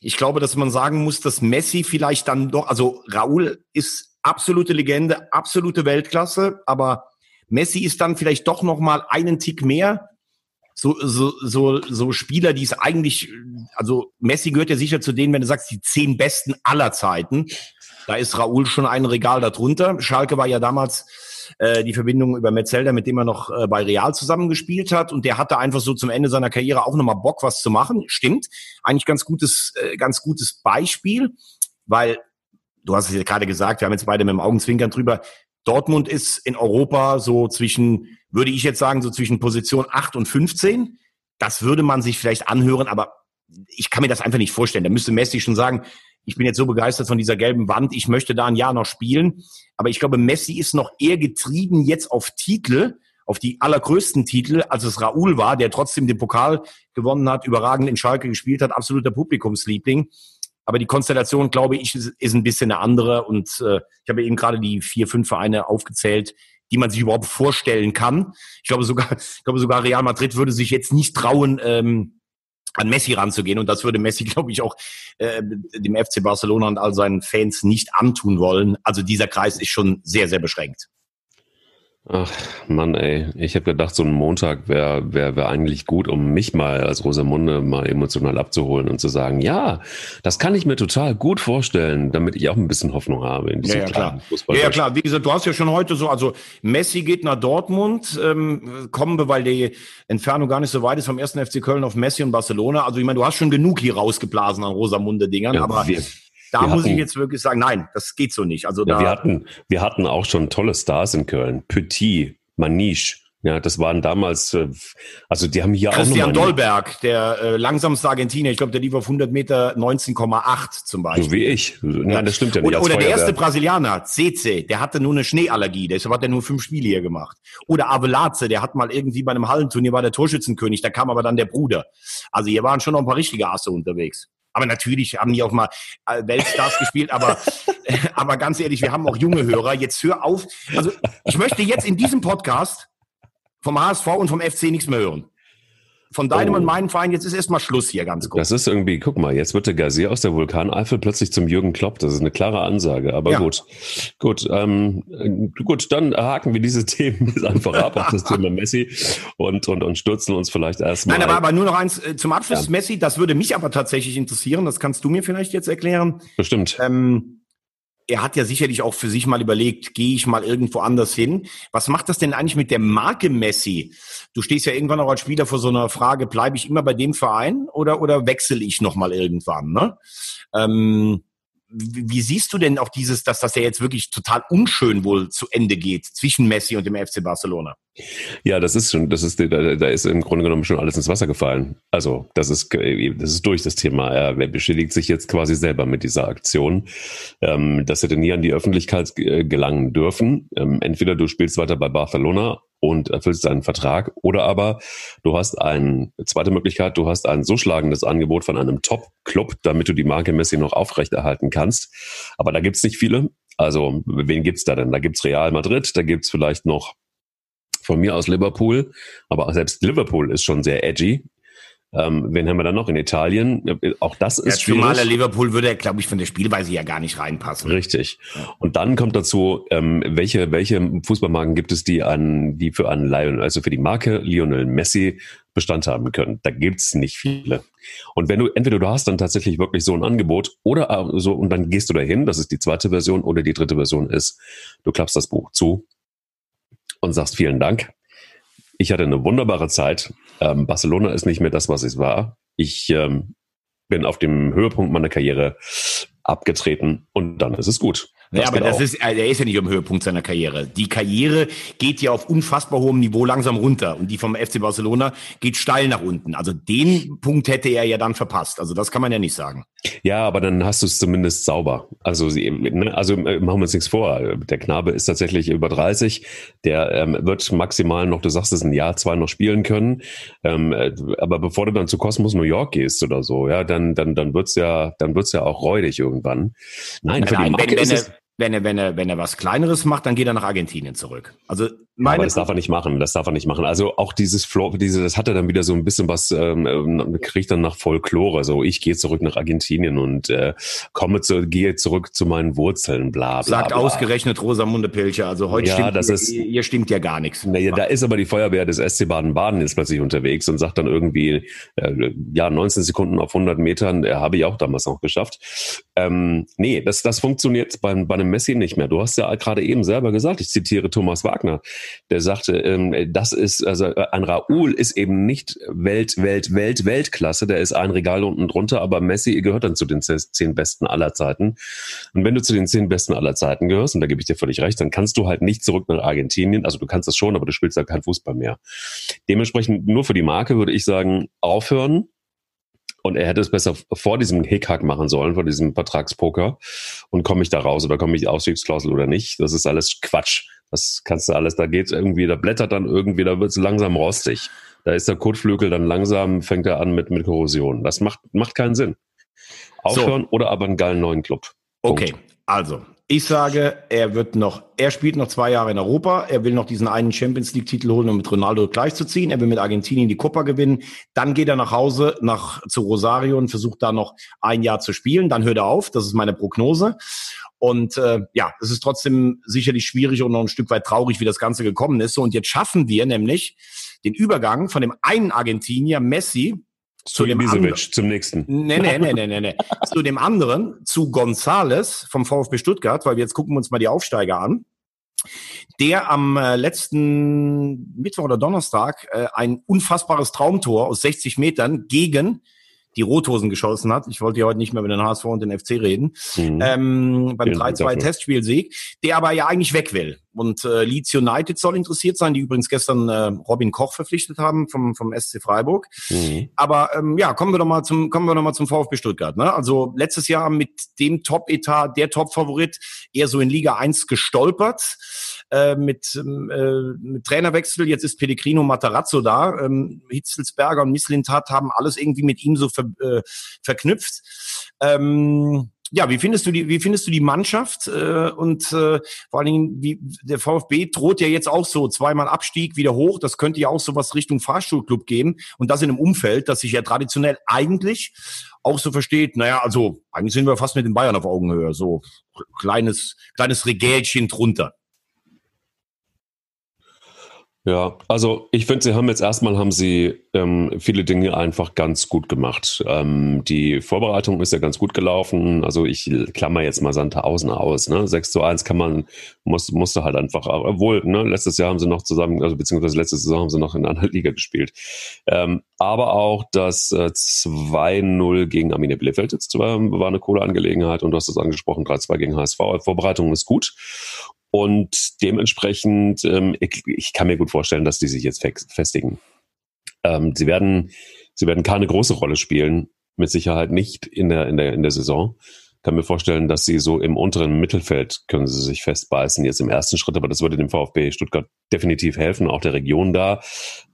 Ich glaube, dass man sagen muss, dass Messi vielleicht dann doch, also Raoul ist absolute Legende, absolute Weltklasse, aber Messi ist dann vielleicht doch noch mal einen Tick mehr. So, so, so, so Spieler, die es eigentlich, also Messi gehört ja sicher zu denen, wenn du sagst, die zehn besten aller Zeiten. Da ist Raoul schon ein Regal darunter. Schalke war ja damals äh, die Verbindung über Metzelder, mit dem er noch äh, bei Real zusammengespielt hat. Und der hatte einfach so zum Ende seiner Karriere auch nochmal Bock, was zu machen. Stimmt. Eigentlich ganz gutes, äh, ganz gutes Beispiel, weil du hast es ja gerade gesagt, wir haben jetzt beide mit dem Augenzwinkern drüber. Dortmund ist in Europa so zwischen, würde ich jetzt sagen, so zwischen Position 8 und 15. Das würde man sich vielleicht anhören, aber ich kann mir das einfach nicht vorstellen. Da müsste Messi schon sagen, ich bin jetzt so begeistert von dieser gelben Wand, ich möchte da ein Jahr noch spielen. Aber ich glaube, Messi ist noch eher getrieben jetzt auf Titel, auf die allergrößten Titel, als es Raoul war, der trotzdem den Pokal gewonnen hat, überragend in Schalke gespielt hat, absoluter Publikumsliebling. Aber die Konstellation, glaube ich, ist, ist ein bisschen eine andere. Und äh, ich habe eben gerade die vier, fünf Vereine aufgezählt, die man sich überhaupt vorstellen kann. Ich glaube sogar, ich glaube sogar Real Madrid würde sich jetzt nicht trauen, ähm, an Messi ranzugehen. Und das würde Messi, glaube ich, auch äh, dem FC Barcelona und all seinen Fans nicht antun wollen. Also dieser Kreis ist schon sehr, sehr beschränkt. Ach, Mann, ey. Ich habe gedacht, so ein Montag wäre wär, wär eigentlich gut, um mich mal als Rosamunde mal emotional abzuholen und zu sagen, ja, das kann ich mir total gut vorstellen, damit ich auch ein bisschen Hoffnung habe in diesem ja, ja, klar. Ja, ja, klar. Wie gesagt, du hast ja schon heute so, also Messi geht nach Dortmund, ähm, kommen wir, weil die Entfernung gar nicht so weit ist vom ersten FC Köln auf Messi und Barcelona. Also ich meine, du hast schon genug hier rausgeblasen an Rosamunde-Dingern, ja, aber... Wir da wir muss hatten, ich jetzt wirklich sagen, nein, das geht so nicht. Also ja, da, wir hatten, wir hatten auch schon tolle Stars in Köln. Petit, Maniche, ja, das waren damals, äh, also die haben hier Christian auch Christian Dolberg, der äh, langsamste Argentinier, ich glaube, der lief auf 100 Meter 19,8 zum Beispiel. So wie ich. Nein, das stimmt ja nicht. Oder, oder der erste Brasilianer, CC, der hatte nur eine Schneeallergie, deshalb hat er nur fünf Spiele hier gemacht. Oder Avelaze, der hat mal irgendwie bei einem Hallenturnier war der Torschützenkönig, da kam aber dann der Bruder. Also hier waren schon noch ein paar richtige Asse unterwegs. Aber natürlich haben die auch mal äh, Weltstars gespielt, aber, aber ganz ehrlich, wir haben auch junge Hörer. Jetzt hör auf. Also ich möchte jetzt in diesem Podcast vom HSV und vom FC nichts mehr hören. Von deinem oh. und meinem Verein, jetzt ist erstmal Schluss hier ganz kurz. Das ist irgendwie, guck mal, jetzt wird der Gazier aus der Vulkaneifel plötzlich zum Jürgen Klopp. Das ist eine klare Ansage, aber ja. gut. Gut, ähm, gut, dann haken wir diese Themen einfach ab auf das Thema Messi und, und, und stürzen uns vielleicht erstmal. Nein, aber, aber nur noch eins äh, zum Abschluss, ja. Messi, das würde mich aber tatsächlich interessieren, das kannst du mir vielleicht jetzt erklären. Bestimmt. Ähm, er hat ja sicherlich auch für sich mal überlegt, gehe ich mal irgendwo anders hin. Was macht das denn eigentlich mit der Marke Messi? Du stehst ja irgendwann auch als Spieler vor so einer Frage, bleibe ich immer bei dem Verein oder, oder wechsle ich nochmal irgendwann? Ne? Ähm, wie siehst du denn auch dieses, dass das ja jetzt wirklich total unschön wohl zu Ende geht zwischen Messi und dem FC Barcelona? Ja, das ist schon, das ist, da, da ist im Grunde genommen schon alles ins Wasser gefallen. Also, das ist, das ist durch das Thema. Er beschädigt sich jetzt quasi selber mit dieser Aktion. Ähm, das hätte nie an die Öffentlichkeit gelangen dürfen. Ähm, entweder du spielst weiter bei Barcelona und erfüllst deinen Vertrag oder aber du hast eine zweite Möglichkeit, du hast ein so schlagendes Angebot von einem Top-Club, damit du die Marke Messi noch aufrechterhalten kannst. Aber da gibt's nicht viele. Also, wen gibt's da denn? Da gibt's Real Madrid, da gibt's vielleicht noch von mir aus Liverpool, aber selbst Liverpool ist schon sehr edgy. Ähm, wen haben wir dann noch in Italien? Auch das ist ja, schwierig. Zumal Liverpool würde, glaube ich, von der Spielweise ja gar nicht reinpassen. Richtig. Und dann kommt dazu, ähm, welche, welche Fußballmarken gibt es, die an, die für einen Lionel, also für die Marke Lionel Messi Bestand haben können. Da gibt's nicht viele. Und wenn du, entweder du hast dann tatsächlich wirklich so ein Angebot oder so, und dann gehst du dahin, das ist die zweite Version, oder die dritte Version ist, du klappst das Buch zu und sagst vielen Dank. Ich hatte eine wunderbare Zeit. Ähm, Barcelona ist nicht mehr das, was es war. Ich ähm, bin auf dem Höhepunkt meiner Karriere abgetreten und dann ist es gut. Ja, aber das ist, er ist ja nicht am Höhepunkt seiner Karriere. Die Karriere geht ja auf unfassbar hohem Niveau langsam runter und die vom FC Barcelona geht steil nach unten. Also den Punkt hätte er ja dann verpasst. Also das kann man ja nicht sagen. Ja, aber dann hast du es zumindest sauber. Also, ne, also äh, machen wir uns nichts vor. Der Knabe ist tatsächlich über 30. Der ähm, wird maximal noch, du sagst es, ein Jahr, zwei noch spielen können. Ähm, äh, aber bevor du dann zu Cosmos New York gehst oder so, ja, dann, dann, dann wird's ja, dann wird's ja auch räudig irgendwann. Nein, für die Marke wenn, wenn ist es, wenn er, wenn er, wenn er was Kleineres macht, dann geht er nach Argentinien zurück. Also meine ja, aber das darf er nicht machen. Das darf er nicht machen. Also auch dieses Floor, diese, das hat er dann wieder so ein bisschen was, ähm, kriegt dann nach Folklore. So, ich gehe zurück nach Argentinien und äh, komme zu, gehe zurück zu meinen Wurzeln, bla bla. Sagt bla. ausgerechnet Rosamunde Pilcher. Also heute ja, stimmt das hier, ist, hier stimmt ja gar nichts. Na, ja, da ist aber die Feuerwehr des SC Baden-Baden jetzt plötzlich unterwegs und sagt dann irgendwie, äh, ja, 19 Sekunden auf 100 Metern, äh, habe ich auch damals noch geschafft. Ähm, nee, das, das funktioniert bei, bei einem Messi nicht mehr. Du hast ja gerade eben selber gesagt, ich zitiere Thomas Wagner, der sagte, ähm, das ist, also äh, ein Raoul ist eben nicht Welt, Welt, Welt, Weltklasse, der ist ein Regal unten drunter, aber Messi gehört dann zu den zehn Besten aller Zeiten. Und wenn du zu den zehn Besten aller Zeiten gehörst, und da gebe ich dir völlig recht, dann kannst du halt nicht zurück nach Argentinien, also du kannst das schon, aber du spielst da kein Fußball mehr. Dementsprechend nur für die Marke würde ich sagen, aufhören, und er hätte es besser vor diesem Hickhack machen sollen, vor diesem Vertragspoker. Und komme ich da raus oder komme ich Ausstiegsklausel oder nicht? Das ist alles Quatsch. Das kannst du alles, da geht irgendwie, da blättert dann irgendwie, da wird es langsam rostig. Da ist der Kotflügel dann langsam, fängt er an mit, mit Korrosion. Das macht, macht keinen Sinn. Aufhören so. oder aber einen geilen neuen Club. Punkt. Okay, also ich sage, er wird noch, er spielt noch zwei Jahre in Europa. Er will noch diesen einen Champions League Titel holen, um mit Ronaldo gleichzuziehen. Er will mit Argentinien die Copa gewinnen. Dann geht er nach Hause, nach, zu Rosario und versucht da noch ein Jahr zu spielen. Dann hört er auf. Das ist meine Prognose. Und äh, ja, es ist trotzdem sicherlich schwierig und noch ein Stück weit traurig, wie das Ganze gekommen ist. So, und jetzt schaffen wir nämlich den Übergang von dem einen Argentinier, Messi, zu, dem anderen, zum nächsten. Nee, nee, nee, nee, nee, nee. zu dem anderen, zu Gonzales vom VfB Stuttgart, weil wir jetzt gucken uns mal die Aufsteiger an. Der am äh, letzten Mittwoch oder Donnerstag äh, ein unfassbares Traumtor aus 60 Metern gegen die Rothosen geschossen hat. Ich wollte ja heute nicht mehr über den HSV und den FC reden. Mhm. Ähm, beim 3-2 Testspielsieg, der aber ja eigentlich weg will. Und äh, Leeds United soll interessiert sein, die übrigens gestern äh, Robin Koch verpflichtet haben vom, vom SC Freiburg. Mhm. Aber ähm, ja, kommen wir doch mal zum, kommen wir doch mal zum VfB Stuttgart. Ne? Also letztes Jahr mit dem Top-Etat, der Top-Favorit, eher so in Liga 1 gestolpert. Äh, mit, ähm, äh, mit Trainerwechsel. Jetzt ist Pellegrino Matarazzo da. Ähm, Hitzelsberger und Misslintat haben alles irgendwie mit ihm so ver, äh, verknüpft. Ähm, ja, wie findest du die, wie findest du die Mannschaft? Äh, und äh, vor allen Dingen, wie, der VfB droht ja jetzt auch so zweimal Abstieg wieder hoch. Das könnte ja auch so was Richtung Fahrstuhlclub geben. Und das in einem Umfeld, das sich ja traditionell eigentlich auch so versteht, naja, also eigentlich sind wir fast mit den Bayern auf Augenhöhe. So kleines, kleines Regälchen drunter. Ja, also ich finde, sie haben jetzt erstmal haben sie ähm, viele Dinge einfach ganz gut gemacht. Ähm, die Vorbereitung ist ja ganz gut gelaufen. Also ich klammer jetzt mal Sandhausen aus. Ne? 6 zu 1 kann man, muss, musste halt einfach, obwohl, ne, letztes Jahr haben sie noch zusammen, also beziehungsweise letzte Saison haben sie noch in einer Liga gespielt. Ähm, aber auch das äh, 2-0 gegen Arminia Bielefeld jetzt war, war eine coole Angelegenheit und du hast es angesprochen, 3-2 gegen HSV. Vorbereitung ist gut. Und dementsprechend, ähm, ich, ich, kann mir gut vorstellen, dass die sich jetzt festigen. Ähm, sie werden, sie werden keine große Rolle spielen, mit Sicherheit nicht in der, in der, in der Saison kann mir vorstellen, dass sie so im unteren Mittelfeld können sie sich festbeißen jetzt im ersten Schritt, aber das würde dem VfB Stuttgart definitiv helfen, auch der Region da.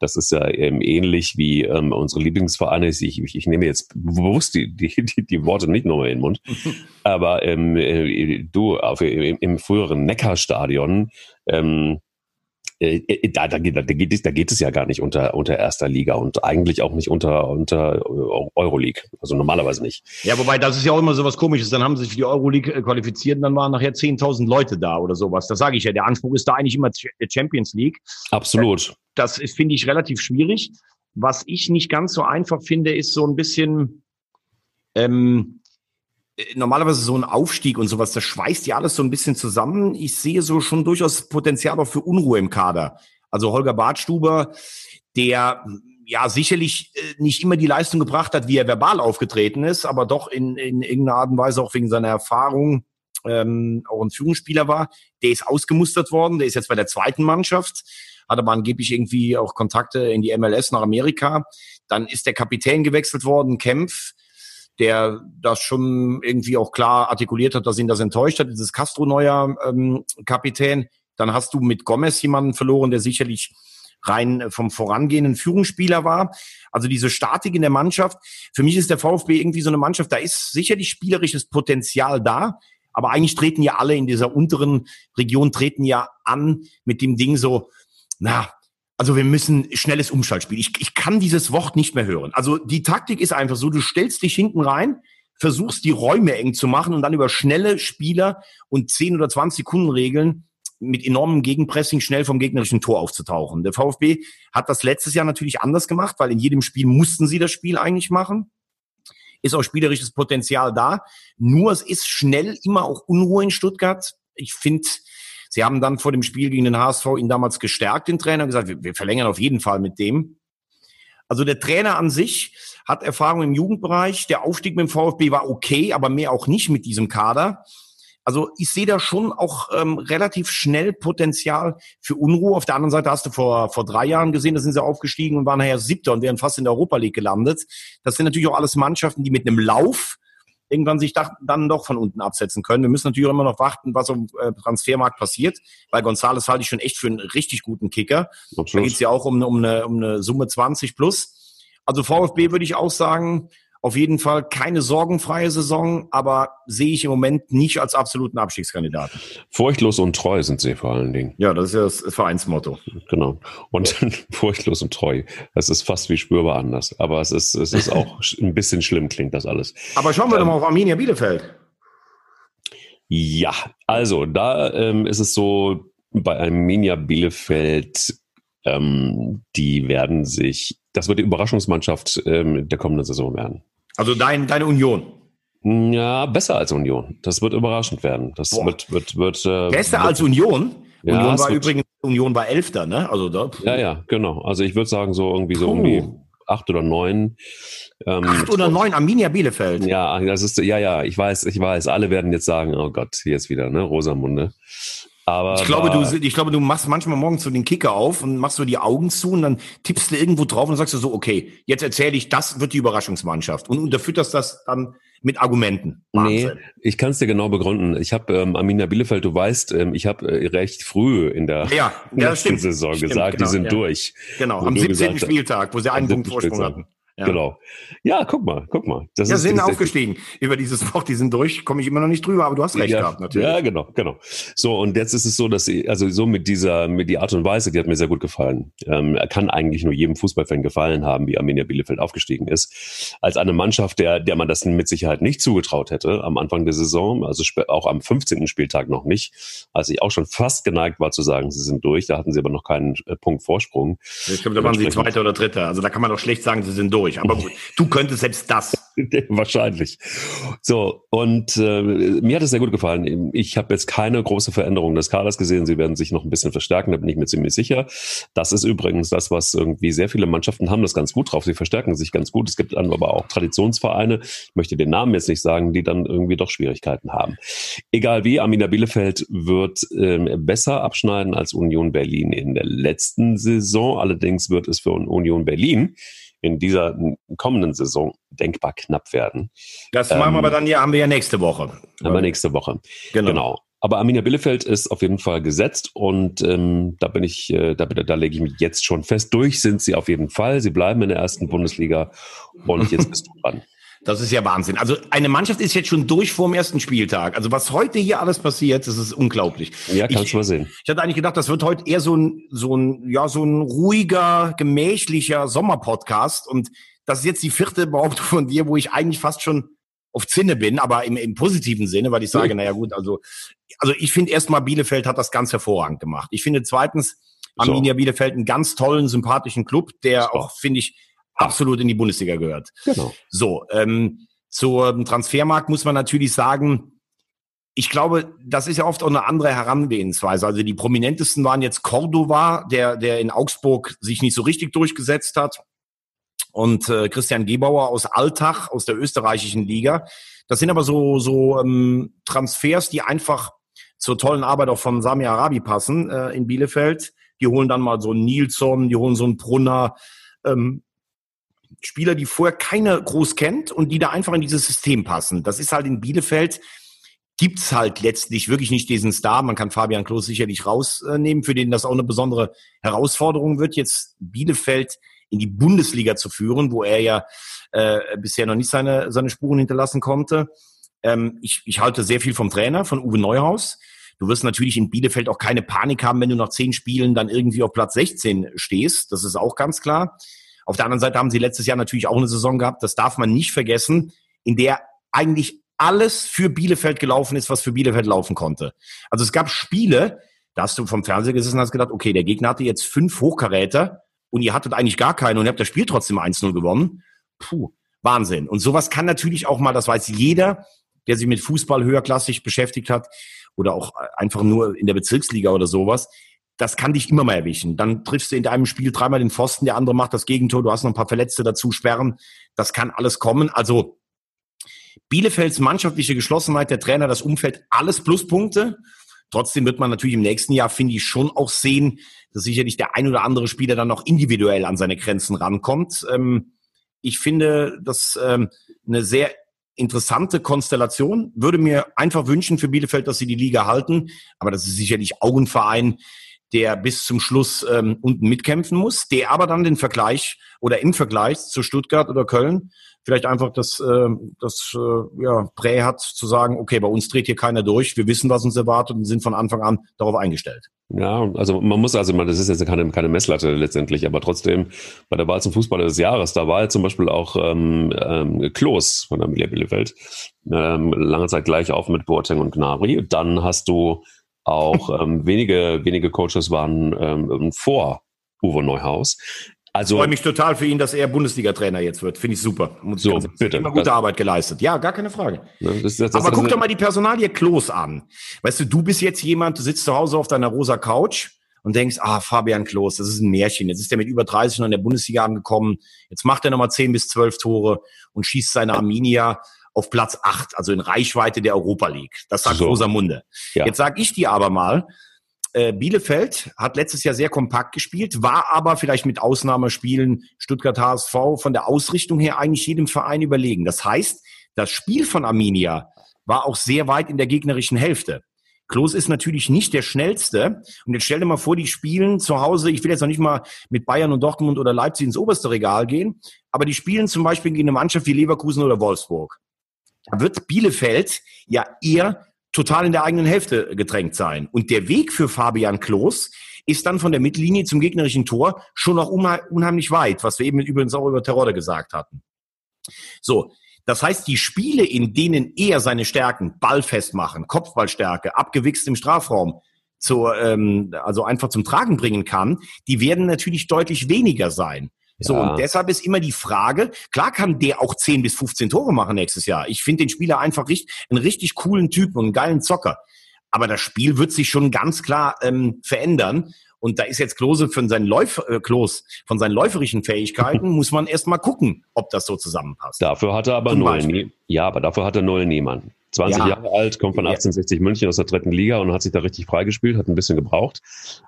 Das ist ja ähm, ähnlich wie ähm, unsere Lieblingsvereine. Ich, ich, ich nehme jetzt bewusst die, die, die, die Worte nicht nochmal in den Mund, aber ähm, äh, du auf, im, im früheren Neckarstadion ähm, äh, äh, da, da, da, geht es, da geht es ja gar nicht unter, unter erster Liga und eigentlich auch nicht unter, unter Euroleague. Also normalerweise nicht. Ja, wobei das ist ja auch immer so was komisches. Dann haben sie sich für die Euroleague äh, qualifiziert und dann waren nachher 10.000 Leute da oder sowas. Das sage ich ja. Der Anspruch ist da eigentlich immer der Champions League. Absolut. Das finde ich, relativ schwierig. Was ich nicht ganz so einfach finde, ist so ein bisschen, ähm, äh, normalerweise so ein Aufstieg und sowas, das schweißt ja alles so ein bisschen zusammen. Ich sehe so schon durchaus Potenzial auch für Unruhe im Kader. Also Holger Bartstuber, der ja sicherlich äh, nicht immer die Leistung gebracht hat, wie er verbal aufgetreten ist, aber doch in, in irgendeiner Art und Weise auch wegen seiner Erfahrung ähm, auch ein Führungsspieler war. Der ist ausgemustert worden, der ist jetzt bei der zweiten Mannschaft, hat aber angeblich irgendwie auch Kontakte in die MLS nach Amerika. Dann ist der Kapitän gewechselt worden, Kempf der das schon irgendwie auch klar artikuliert hat, dass ihn das enttäuscht hat. Dieses Castro neuer ähm, Kapitän. Dann hast du mit Gomez jemanden verloren, der sicherlich rein vom vorangehenden Führungsspieler war. Also diese Statik in der Mannschaft. Für mich ist der VfB irgendwie so eine Mannschaft, da ist sicherlich spielerisches Potenzial da. Aber eigentlich treten ja alle in dieser unteren Region treten ja an mit dem Ding so, na, also wir müssen schnelles Umschaltspiel. Ich, ich kann dieses Wort nicht mehr hören. Also die Taktik ist einfach so, du stellst dich hinten rein, versuchst die Räume eng zu machen und dann über schnelle Spieler und 10 oder 20 Sekunden Regeln mit enormem Gegenpressing schnell vom gegnerischen Tor aufzutauchen. Der VfB hat das letztes Jahr natürlich anders gemacht, weil in jedem Spiel mussten sie das Spiel eigentlich machen. Ist auch spielerisches Potenzial da. Nur es ist schnell immer auch Unruhe in Stuttgart. Ich finde, Sie haben dann vor dem Spiel gegen den HSV ihn damals gestärkt, den Trainer, gesagt, wir, wir verlängern auf jeden Fall mit dem. Also der Trainer an sich hat Erfahrung im Jugendbereich. Der Aufstieg mit dem VfB war okay, aber mehr auch nicht mit diesem Kader. Also ich sehe da schon auch ähm, relativ schnell Potenzial für Unruhe. Auf der anderen Seite hast du vor, vor drei Jahren gesehen, da sind sie aufgestiegen und waren nachher Siebter und wären fast in der Europa League gelandet. Das sind natürlich auch alles Mannschaften, die mit einem Lauf irgendwann sich dann doch von unten absetzen können. Wir müssen natürlich immer noch warten, was am äh, Transfermarkt passiert, weil Gonzales halte ich schon echt für einen richtig guten Kicker. Absolut. Da geht es ja auch um, um, eine, um eine Summe 20 plus. Also VfB würde ich auch sagen, auf jeden Fall keine sorgenfreie Saison, aber sehe ich im Moment nicht als absoluten Abstiegskandidaten. Furchtlos und treu sind sie vor allen Dingen. Ja, das ist ja das Vereinsmotto. Genau. Und furchtlos und treu. Das ist fast wie spürbar anders. Aber es ist, es ist auch ein bisschen schlimm, klingt das alles. Aber schauen wir ähm, doch mal auf Arminia Bielefeld. Ja, also da ähm, ist es so, bei Arminia Bielefeld, ähm, die werden sich, das wird die Überraschungsmannschaft ähm, der kommenden Saison werden. Also dein, deine Union. Ja, besser als Union. Das wird überraschend werden. Das Boah. wird, wird, wird. Äh, besser wird, als Union? Ja, Union war übrigens, Union war Elfter, ne? Also da. Ja, ja, genau. Also ich würde sagen, so irgendwie so um die acht oder neun. Ähm, acht oder neun, Arminia Bielefeld. Ja, das ist, ja, ja, ich weiß, ich weiß. Alle werden jetzt sagen, oh Gott, jetzt wieder, ne? Rosamunde. Aber ich glaube, du, ich glaube, du machst manchmal morgens so den Kicker auf und machst so die Augen zu und dann tippst du irgendwo drauf und sagst du so, okay, jetzt erzähle ich, das wird die Überraschungsmannschaft und unterfütterst das dann mit Argumenten. Wahnsinn. Nee, ich kann es dir genau begründen. Ich habe ähm, Arminia Bielefeld, du weißt, ähm, ich habe äh, recht früh in der ja, ja, stimmt, Saison stimmt, gesagt, genau, die sind ja. durch. Genau, am 17. Spieltag, wo sie einen Punkt Vorsprung hatten. Ja. Genau. Ja, guck mal, guck mal. Das ja, ist, sind aufgestiegen. Über dieses Wort, die sind durch, komme ich immer noch nicht drüber, aber du hast recht ja, gehabt, natürlich. Ja, genau, genau. So, und jetzt ist es so, dass, sie, also so mit dieser, mit die Art und Weise, die hat mir sehr gut gefallen. Ähm, er kann eigentlich nur jedem Fußballfan gefallen haben, wie Arminia Bielefeld aufgestiegen ist. Als eine Mannschaft, der, der man das mit Sicherheit nicht zugetraut hätte am Anfang der Saison, also auch am 15. Spieltag noch nicht, als ich auch schon fast geneigt war zu sagen, sie sind durch, da hatten sie aber noch keinen äh, Punkt Vorsprung. Ich glaube, da waren sie zweite oder dritte. Also da kann man doch schlecht sagen, sie sind durch durch. Aber gut, du könntest selbst das. Wahrscheinlich. So, und äh, mir hat es sehr gut gefallen. Ich habe jetzt keine große Veränderung des Kaders gesehen. Sie werden sich noch ein bisschen verstärken, da bin ich mir ziemlich sicher. Das ist übrigens das, was irgendwie sehr viele Mannschaften haben das ganz gut drauf. Sie verstärken sich ganz gut. Es gibt aber auch Traditionsvereine, ich möchte den Namen jetzt nicht sagen, die dann irgendwie doch Schwierigkeiten haben. Egal wie, Amina Bielefeld wird ähm, besser abschneiden als Union Berlin in der letzten Saison. Allerdings wird es für Union Berlin in dieser kommenden Saison denkbar knapp werden. Das machen wir aber ähm, dann ja, haben wir ja nächste Woche. Haben wir nächste Woche. Genau. genau. Aber Arminia Bielefeld ist auf jeden Fall gesetzt und ähm, da bin ich, äh, da, da lege ich mich jetzt schon fest. Durch sind sie auf jeden Fall. Sie bleiben in der ersten Bundesliga und jetzt bist du dran. Das ist ja Wahnsinn. Also eine Mannschaft ist jetzt schon durch vor dem ersten Spieltag. Also was heute hier alles passiert, das ist unglaublich. Ja, kannst du mal sehen. Ich hatte eigentlich gedacht, das wird heute eher so ein, so ein, ja, so ein ruhiger, gemächlicher Sommerpodcast. Und das ist jetzt die vierte Behauptung von dir, wo ich eigentlich fast schon auf Zinne bin, aber im, im positiven Sinne, weil ich sage, mhm. naja gut, also, also ich finde erstmal Bielefeld hat das ganz hervorragend gemacht. Ich finde zweitens Arminia so. Bielefeld einen ganz tollen, sympathischen Club, der so. auch, finde ich, absolut in die Bundesliga gehört. Genau. So, ähm, zum Transfermarkt muss man natürlich sagen, ich glaube, das ist ja oft auch eine andere Herangehensweise. Also die prominentesten waren jetzt Cordova, der, der in Augsburg sich nicht so richtig durchgesetzt hat. Und äh, Christian Gebauer aus Altach, aus der österreichischen Liga. Das sind aber so, so ähm, Transfers, die einfach zur tollen Arbeit auch von Sami Arabi passen äh, in Bielefeld. Die holen dann mal so einen Nilsson, die holen so einen Brunner. Ähm, Spieler, die vorher keiner groß kennt und die da einfach in dieses System passen. Das ist halt in Bielefeld gibt's halt letztlich wirklich nicht diesen Star. Man kann Fabian Klos sicherlich rausnehmen, für den das auch eine besondere Herausforderung wird, jetzt Bielefeld in die Bundesliga zu führen, wo er ja äh, bisher noch nicht seine, seine Spuren hinterlassen konnte. Ähm, ich, ich halte sehr viel vom Trainer, von Uwe Neuhaus. Du wirst natürlich in Bielefeld auch keine Panik haben, wenn du nach zehn Spielen dann irgendwie auf Platz 16 stehst. Das ist auch ganz klar. Auf der anderen Seite haben sie letztes Jahr natürlich auch eine Saison gehabt, das darf man nicht vergessen, in der eigentlich alles für Bielefeld gelaufen ist, was für Bielefeld laufen konnte. Also es gab Spiele, da hast du vom Fernseher gesessen und hast gedacht, okay, der Gegner hatte jetzt fünf Hochkaräter und ihr hattet eigentlich gar keinen und ihr habt das Spiel trotzdem 1-0 gewonnen. Puh, Wahnsinn. Und sowas kann natürlich auch mal, das weiß jeder, der sich mit Fußball höherklassig beschäftigt hat oder auch einfach nur in der Bezirksliga oder sowas, das kann dich immer mal erwischen. Dann triffst du in deinem Spiel dreimal den Pfosten, der andere macht das Gegentor, du hast noch ein paar Verletzte dazu sperren. Das kann alles kommen. Also Bielefelds mannschaftliche Geschlossenheit, der Trainer, das Umfeld, alles Pluspunkte. Trotzdem wird man natürlich im nächsten Jahr, finde ich, schon auch sehen, dass sicherlich der ein oder andere Spieler dann noch individuell an seine Grenzen rankommt. Ähm, ich finde das ähm, eine sehr interessante Konstellation. Würde mir einfach wünschen für Bielefeld, dass sie die Liga halten. Aber das ist sicherlich auch ein Verein, der bis zum Schluss ähm, unten mitkämpfen muss, der aber dann den Vergleich oder im Vergleich zu Stuttgart oder Köln vielleicht einfach das, äh, das äh, ja, Prä hat zu sagen, okay, bei uns dreht hier keiner durch, wir wissen, was uns erwartet und sind von Anfang an darauf eingestellt. Ja, also man muss also, das ist jetzt keine, keine Messlatte letztendlich, aber trotzdem bei der Wahl zum Fußballer des Jahres, da war jetzt zum Beispiel auch ähm, ähm, Klos von der Bielefeld ähm, lange Zeit gleich auf mit Boateng und Gnabry. Dann hast du auch ähm, wenige, wenige Coaches waren ähm, vor Uwe Neuhaus. Also, ich freue mich total für ihn, dass er Bundesliga-Trainer jetzt wird. Finde ich super. Muss so, ganz, bitte. Immer gute das, Arbeit geleistet. Ja, gar keine Frage. Ne, das, das, Aber guck doch mal die Personalie Klos an. Weißt du, du bist jetzt jemand, du sitzt zu Hause auf deiner rosa Couch und denkst, ah, Fabian Klos, das ist ein Märchen. Jetzt ist er mit über 30 noch in der Bundesliga angekommen. Jetzt macht er nochmal 10 bis 12 Tore und schießt seine Arminia auf Platz acht, also in Reichweite der Europa League. Das sagt so. Rosamunde. Ja. Jetzt sage ich dir aber mal, äh, Bielefeld hat letztes Jahr sehr kompakt gespielt, war aber vielleicht mit Ausnahmespielen Stuttgart HSV von der Ausrichtung her eigentlich jedem Verein überlegen. Das heißt, das Spiel von Arminia war auch sehr weit in der gegnerischen Hälfte. Klos ist natürlich nicht der schnellste. Und jetzt stell dir mal vor, die spielen zu Hause, ich will jetzt noch nicht mal mit Bayern und Dortmund oder Leipzig ins oberste Regal gehen, aber die spielen zum Beispiel gegen eine Mannschaft wie Leverkusen oder Wolfsburg. Da wird Bielefeld ja eher total in der eigenen Hälfte gedrängt sein. Und der Weg für Fabian Klos ist dann von der Mittellinie zum gegnerischen Tor schon noch unheimlich weit, was wir eben übrigens auch über Terodde gesagt hatten. So, das heißt, die Spiele, in denen er seine Stärken ballfest machen, Kopfballstärke, abgewichst im Strafraum, zur, ähm, also einfach zum Tragen bringen kann, die werden natürlich deutlich weniger sein. So, ja. und deshalb ist immer die Frage, klar kann der auch 10 bis 15 Tore machen nächstes Jahr. Ich finde den Spieler einfach richtig, einen richtig coolen Typen und einen geilen Zocker. Aber das Spiel wird sich schon ganz klar ähm, verändern. Und da ist jetzt Klose von seinen Läuf äh, Klos, von seinen läuferischen Fähigkeiten, muss man erst mal gucken, ob das so zusammenpasst. Dafür hat er aber Noel Ja, aber dafür hat er Noel Niemann. 20 ja. Jahre alt, kommt von 1860 München aus der dritten Liga und hat sich da richtig freigespielt, hat ein bisschen gebraucht.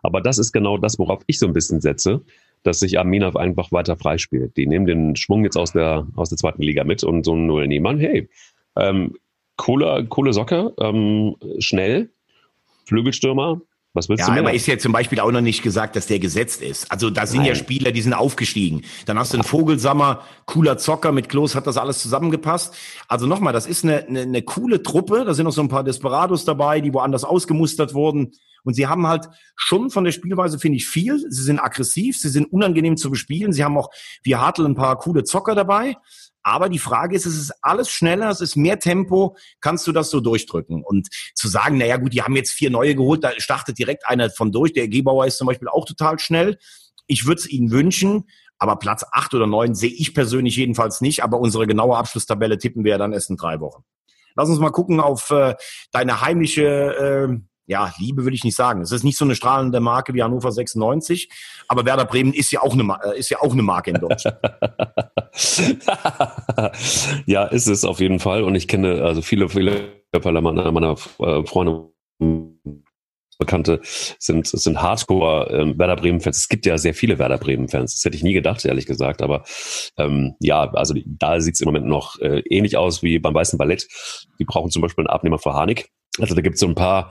Aber das ist genau das, worauf ich so ein bisschen setze, dass sich Arminov einfach weiter freispielt. Die nehmen den Schwung jetzt aus der, aus der zweiten Liga mit und so ein Noel Niemann, hey, ähm, cooler, coole Socke, ähm, schnell, Flügelstürmer, was willst ja, du aber ist ja zum Beispiel auch noch nicht gesagt, dass der gesetzt ist. Also da sind Nein. ja Spieler, die sind aufgestiegen. Dann hast du einen Vogelsammer, cooler Zocker, mit Klos hat das alles zusammengepasst. Also nochmal, das ist eine, eine, eine coole Truppe. Da sind noch so ein paar Desperados dabei, die woanders ausgemustert wurden. Und sie haben halt schon von der Spielweise, finde ich, viel. Sie sind aggressiv, sie sind unangenehm zu bespielen. Sie haben auch, wie Hartl, ein paar coole Zocker dabei. Aber die Frage ist, es ist alles schneller, es ist mehr Tempo, kannst du das so durchdrücken? Und zu sagen, naja gut, die haben jetzt vier neue geholt, da startet direkt einer von durch. Der Gebauer ist zum Beispiel auch total schnell. Ich würde es ihnen wünschen, aber Platz acht oder neun sehe ich persönlich jedenfalls nicht. Aber unsere genaue Abschlusstabelle tippen wir dann erst in drei Wochen. Lass uns mal gucken auf äh, deine heimliche äh, ja, Liebe würde ich nicht sagen. Es ist nicht so eine strahlende Marke wie Hannover 96, aber Werder Bremen ist ja auch eine, äh, ist ja auch eine Marke in Deutschland. ja, ist es auf jeden Fall. Und ich kenne also viele, viele meiner, meiner äh, Freunde Bekannte sind, sind Hardcore ähm, Werder Bremen-Fans. Es gibt ja sehr viele Werder Bremen-Fans. Das hätte ich nie gedacht, ehrlich gesagt. Aber ähm, ja, also da sieht es im Moment noch äh, ähnlich aus wie beim Weißen Ballett. Die brauchen zum Beispiel einen Abnehmer für Harnik. Also da gibt es so ein paar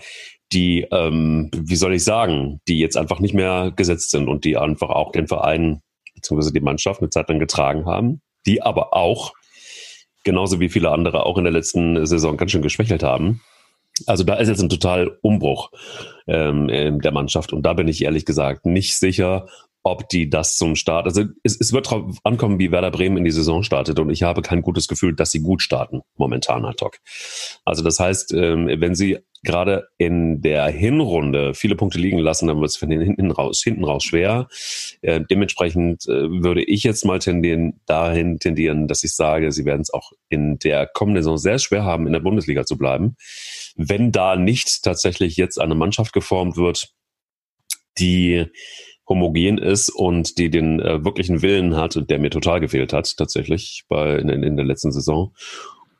die, ähm, wie soll ich sagen, die jetzt einfach nicht mehr gesetzt sind und die einfach auch den Verein bzw. die Mannschaft eine Zeit lang getragen haben, die aber auch, genauso wie viele andere auch in der letzten Saison ganz schön geschwächelt haben. Also da ist jetzt ein total Umbruch ähm, der Mannschaft und da bin ich ehrlich gesagt nicht sicher, ob die das zum Start, also es, es wird darauf ankommen, wie Werder Bremen in die Saison startet und ich habe kein gutes Gefühl, dass sie gut starten momentan ad hoc. Also das heißt, ähm, wenn sie gerade in der Hinrunde viele Punkte liegen lassen, dann wird es hinten raus, hinten raus schwer. Äh, dementsprechend äh, würde ich jetzt mal tendieren, dahin tendieren, dass ich sage, sie werden es auch in der kommenden Saison sehr schwer haben, in der Bundesliga zu bleiben. Wenn da nicht tatsächlich jetzt eine Mannschaft geformt wird, die homogen ist und die den äh, wirklichen Willen hat, der mir total gefehlt hat, tatsächlich bei in, in der letzten Saison.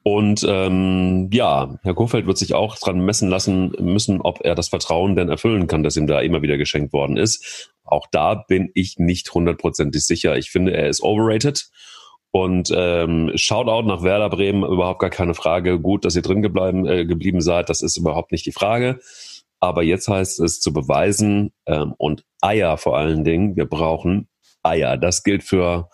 Und ähm, ja, Herr Kofeld wird sich auch dran messen lassen müssen, ob er das Vertrauen denn erfüllen kann, das ihm da immer wieder geschenkt worden ist. Auch da bin ich nicht hundertprozentig sicher. Ich finde, er ist overrated. Und ähm, Shoutout nach Werder Bremen, überhaupt gar keine Frage. Gut, dass ihr drin gebleiben, äh, geblieben seid, das ist überhaupt nicht die Frage. Aber jetzt heißt es zu beweisen ähm, und Eier vor allen Dingen. Wir brauchen Eier. Das gilt für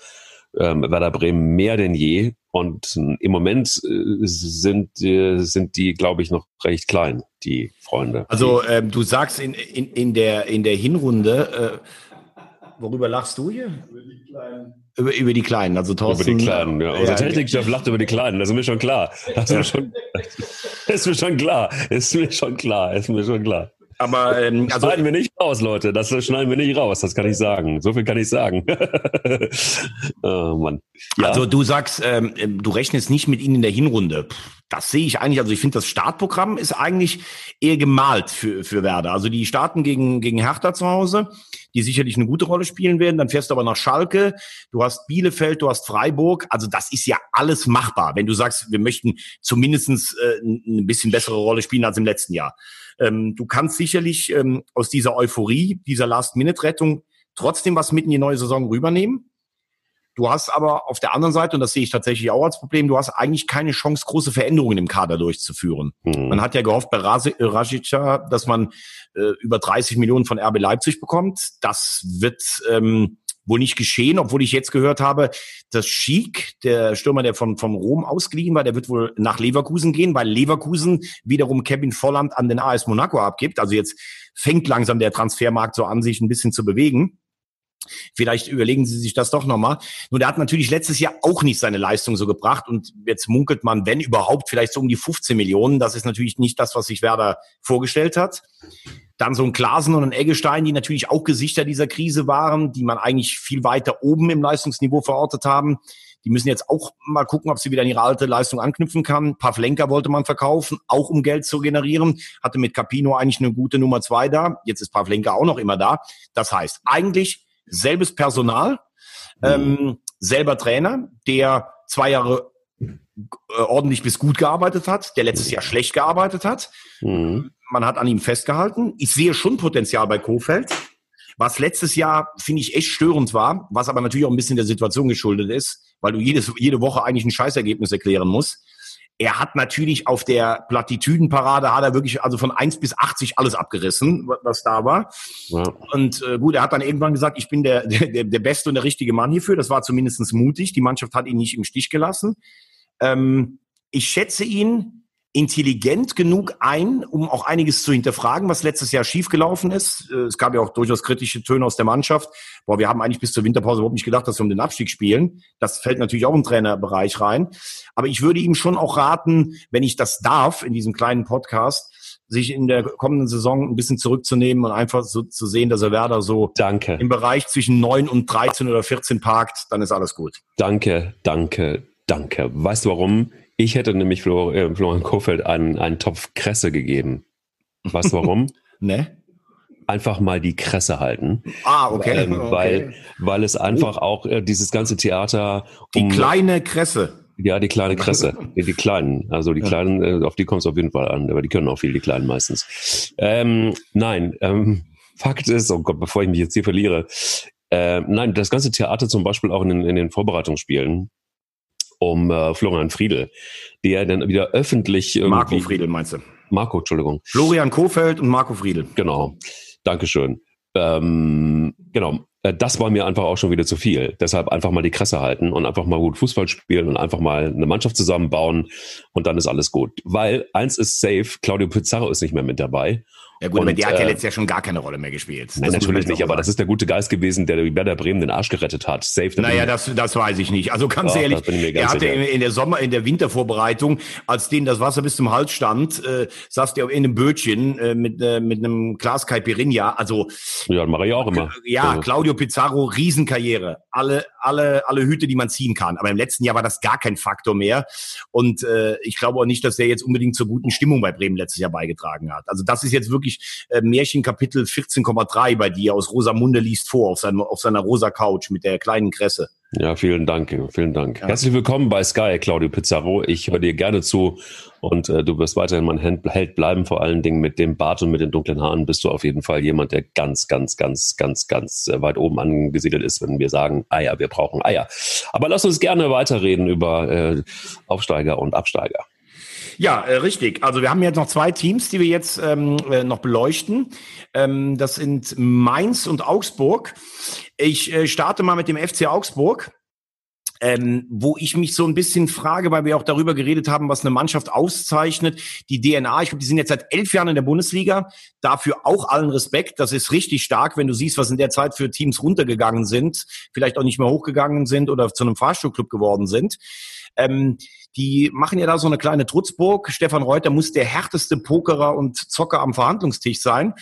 ähm, Werder Bremen mehr denn je. Und im Moment äh, sind, äh, sind die, glaube ich, noch recht klein, die Freunde. Also ähm, du sagst in, in, in, der, in der Hinrunde, äh, worüber lachst du hier? Über die Kleinen. Über, über die Kleinen, also Thorsten. Über die Kleinen, ja. Unser ja, Technikchef lacht über die Kleinen, das ist mir schon klar. Das ist, mir schon, ist mir schon klar. Ist mir schon klar. Ist mir schon klar. Aber ähm, also, schneiden wir nicht raus, Leute. Das schneiden wir nicht raus. Das kann ich sagen. So viel kann ich sagen. oh, Mann. Ja. Also du sagst, ähm, du rechnest nicht mit ihnen in der Hinrunde. Das sehe ich eigentlich. Also ich finde, das Startprogramm ist eigentlich eher gemalt für, für Werder. Also die starten gegen, gegen Hertha zu Hause, die sicherlich eine gute Rolle spielen werden. Dann fährst du aber nach Schalke. Du hast Bielefeld, du hast Freiburg. Also das ist ja alles machbar, wenn du sagst, wir möchten zumindestens äh, ein bisschen bessere Rolle spielen als im letzten Jahr. Ähm, du kannst sicherlich ähm, aus dieser Euphorie, dieser Last-Minute-Rettung trotzdem was mitten in die neue Saison rübernehmen. Du hast aber auf der anderen Seite, und das sehe ich tatsächlich auch als Problem, du hast eigentlich keine Chance, große Veränderungen im Kader durchzuführen. Mhm. Man hat ja gehofft bei Rasica, dass man äh, über 30 Millionen von RB Leipzig bekommt. Das wird ähm, wohl nicht geschehen, obwohl ich jetzt gehört habe, dass Schick, der Stürmer, der von, von Rom ausgeliehen war, der wird wohl nach Leverkusen gehen, weil Leverkusen wiederum Kevin Volland an den AS Monaco abgibt. Also jetzt fängt langsam der Transfermarkt so an, sich ein bisschen zu bewegen. Vielleicht überlegen Sie sich das doch nochmal. Nur der hat natürlich letztes Jahr auch nicht seine Leistung so gebracht und jetzt munkelt man, wenn überhaupt, vielleicht so um die 15 Millionen. Das ist natürlich nicht das, was sich Werder vorgestellt hat. Dann so ein Klasen und ein Eggestein, die natürlich auch Gesichter dieser Krise waren, die man eigentlich viel weiter oben im Leistungsniveau verortet haben. Die müssen jetzt auch mal gucken, ob sie wieder an ihre alte Leistung anknüpfen kann. Pavlenka wollte man verkaufen, auch um Geld zu generieren. Hatte mit Capino eigentlich eine gute Nummer zwei da. Jetzt ist Pavlenka auch noch immer da. Das heißt, eigentlich selbes Personal, mhm. ähm, selber Trainer, der zwei Jahre äh, ordentlich bis gut gearbeitet hat, der letztes Jahr schlecht gearbeitet hat. Mhm. Man hat an ihm festgehalten. Ich sehe schon Potenzial bei Kofeld. Was letztes Jahr, finde ich, echt störend war, was aber natürlich auch ein bisschen der Situation geschuldet ist, weil du jedes, jede Woche eigentlich ein Scheißergebnis erklären musst er hat natürlich auf der Plattitüdenparade hat er wirklich also von 1 bis 80 alles abgerissen, was da war. Ja. Und äh, gut, er hat dann irgendwann gesagt, ich bin der, der, der beste und der richtige Mann hierfür. Das war zumindestens mutig. Die Mannschaft hat ihn nicht im Stich gelassen. Ähm, ich schätze ihn intelligent genug ein, um auch einiges zu hinterfragen, was letztes Jahr schiefgelaufen ist. Äh, es gab ja auch durchaus kritische Töne aus der Mannschaft. Boah, wir haben eigentlich bis zur Winterpause überhaupt nicht gedacht, dass wir um den Abstieg spielen. Das fällt natürlich auch im Trainerbereich rein. Aber ich würde ihm schon auch raten, wenn ich das darf, in diesem kleinen Podcast, sich in der kommenden Saison ein bisschen zurückzunehmen und einfach so zu sehen, dass er Werder so danke. im Bereich zwischen neun und 13 oder 14 parkt, dann ist alles gut. Danke, danke, danke. Weißt du warum? Ich hätte nämlich Flor, äh, Florian Kofeld einen, einen Topf Kresse gegeben. Weißt du warum? ne? Einfach mal die Kresse halten. Ah, okay. Ähm, weil, okay. weil es einfach auch äh, dieses ganze Theater. Um, die kleine Kresse. Ja, die kleine Kresse. die, die kleinen. Also die ja. kleinen, äh, auf die kommt es auf jeden Fall an, aber die können auch viel, die kleinen meistens. Ähm, nein, ähm, Fakt ist, oh Gott, bevor ich mich jetzt hier verliere, äh, nein, das ganze Theater zum Beispiel auch in in den Vorbereitungsspielen, um äh, Florian Friedel, der dann wieder öffentlich irgendwie... Marco Friedel meinst du? Marco, Entschuldigung. Florian Kofeld und Marco Friedel. Genau. Dankeschön. Ähm, genau. Äh, das war mir einfach auch schon wieder zu viel. Deshalb einfach mal die Kresse halten und einfach mal gut Fußball spielen und einfach mal eine Mannschaft zusammenbauen und dann ist alles gut. Weil eins ist safe, Claudio Pizarro ist nicht mehr mit dabei ja gut, und, aber der hat ja äh, letztes Jahr schon gar keine Rolle mehr gespielt. Nein, natürlich nicht, aber das ist der gute Geist gewesen, der Werder Bremen den Arsch gerettet hat. Safe. Naja, das, das weiß ich nicht. Also ganz Doch, ehrlich, er hatte in, in, der Sommer, in der Wintervorbereitung, als denen das Wasser bis zum Hals stand, äh, saß der in einem Bötchen äh, mit, äh, mit einem Glas Caipirinha. Also ja, mache ich auch immer. Ja, also. Claudio Pizarro, Riesenkarriere. Alle, alle, alle Hüte, die man ziehen kann. Aber im letzten Jahr war das gar kein Faktor mehr. Und äh, ich glaube auch nicht, dass der jetzt unbedingt zur guten Stimmung bei Bremen letztes Jahr beigetragen hat. Also das ist jetzt wirklich äh, Märchen Märchenkapitel 14,3 bei dir aus Rosamunde liest vor, auf, seinem, auf seiner rosa Couch mit der kleinen Kresse. Ja, vielen Dank, vielen Dank. Ja. Herzlich willkommen bei Sky, Claudio Pizarro. Ich höre dir gerne zu und äh, du wirst weiterhin mein Held bleiben. Vor allen Dingen mit dem Bart und mit den dunklen Haaren bist du auf jeden Fall jemand, der ganz, ganz, ganz, ganz, ganz äh, weit oben angesiedelt ist, wenn wir sagen, Eier, wir brauchen Eier. Aber lass uns gerne weiterreden über äh, Aufsteiger und Absteiger. Ja, äh, richtig. Also wir haben jetzt noch zwei Teams, die wir jetzt ähm, äh, noch beleuchten. Ähm, das sind Mainz und Augsburg. Ich äh, starte mal mit dem FC Augsburg. Ähm, wo ich mich so ein bisschen frage, weil wir auch darüber geredet haben, was eine Mannschaft auszeichnet. Die DNA, ich glaube, die sind jetzt seit elf Jahren in der Bundesliga. Dafür auch allen Respekt. Das ist richtig stark, wenn du siehst, was in der Zeit für Teams runtergegangen sind, vielleicht auch nicht mehr hochgegangen sind oder zu einem Fahrstuhlclub geworden sind. Ähm, die machen ja da so eine kleine Trutzburg. Stefan Reuter muss der härteste Pokerer und Zocker am Verhandlungstisch sein.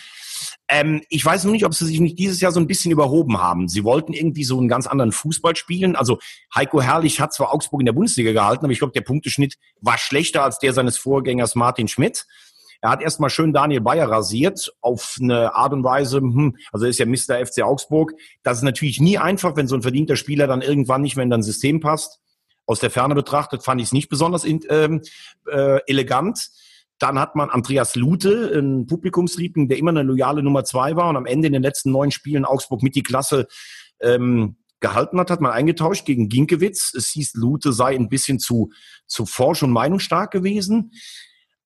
Ähm, ich weiß noch nicht, ob sie sich nicht dieses Jahr so ein bisschen überhoben haben. Sie wollten irgendwie so einen ganz anderen Fußball spielen. Also Heiko Herrlich hat zwar Augsburg in der Bundesliga gehalten, aber ich glaube, der Punkteschnitt war schlechter als der seines Vorgängers Martin Schmidt. Er hat erstmal schön Daniel Bayer rasiert auf eine Art und Weise, hm, also ist ja Mr. FC Augsburg. Das ist natürlich nie einfach, wenn so ein verdienter Spieler dann irgendwann nicht mehr in dein System passt. Aus der Ferne betrachtet fand ich es nicht besonders in, ähm, äh, elegant. Dann hat man Andreas Lute, ein Publikumsliebling, der immer eine loyale Nummer zwei war und am Ende in den letzten neun Spielen Augsburg mit die Klasse ähm, gehalten hat, hat man eingetauscht gegen Ginkewitz. Es hieß, Lute sei ein bisschen zu, zu forsch und meinungsstark gewesen.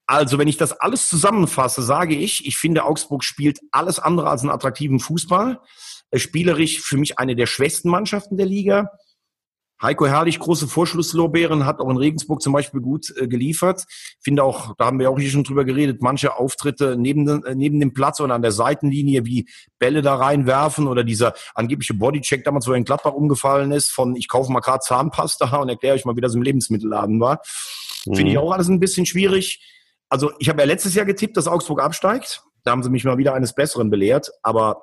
Also, wenn ich das alles zusammenfasse, sage ich, ich finde, Augsburg spielt alles andere als einen attraktiven Fußball. Spielerisch für mich eine der schwächsten Mannschaften der Liga. Heiko Herrlich, große Vorschlusslorbeeren, hat auch in Regensburg zum Beispiel gut äh, geliefert. Finde auch, da haben wir auch hier schon drüber geredet, manche Auftritte neben, äh, neben dem Platz oder an der Seitenlinie, wie Bälle da reinwerfen oder dieser angebliche Bodycheck damals, wo er in Gladbach umgefallen ist, von ich kaufe mal gerade Zahnpasta und erkläre euch mal, wie das im Lebensmittelladen war. Mhm. Finde ich auch alles ein bisschen schwierig. Also ich habe ja letztes Jahr getippt, dass Augsburg absteigt. Da haben sie mich mal wieder eines Besseren belehrt. Aber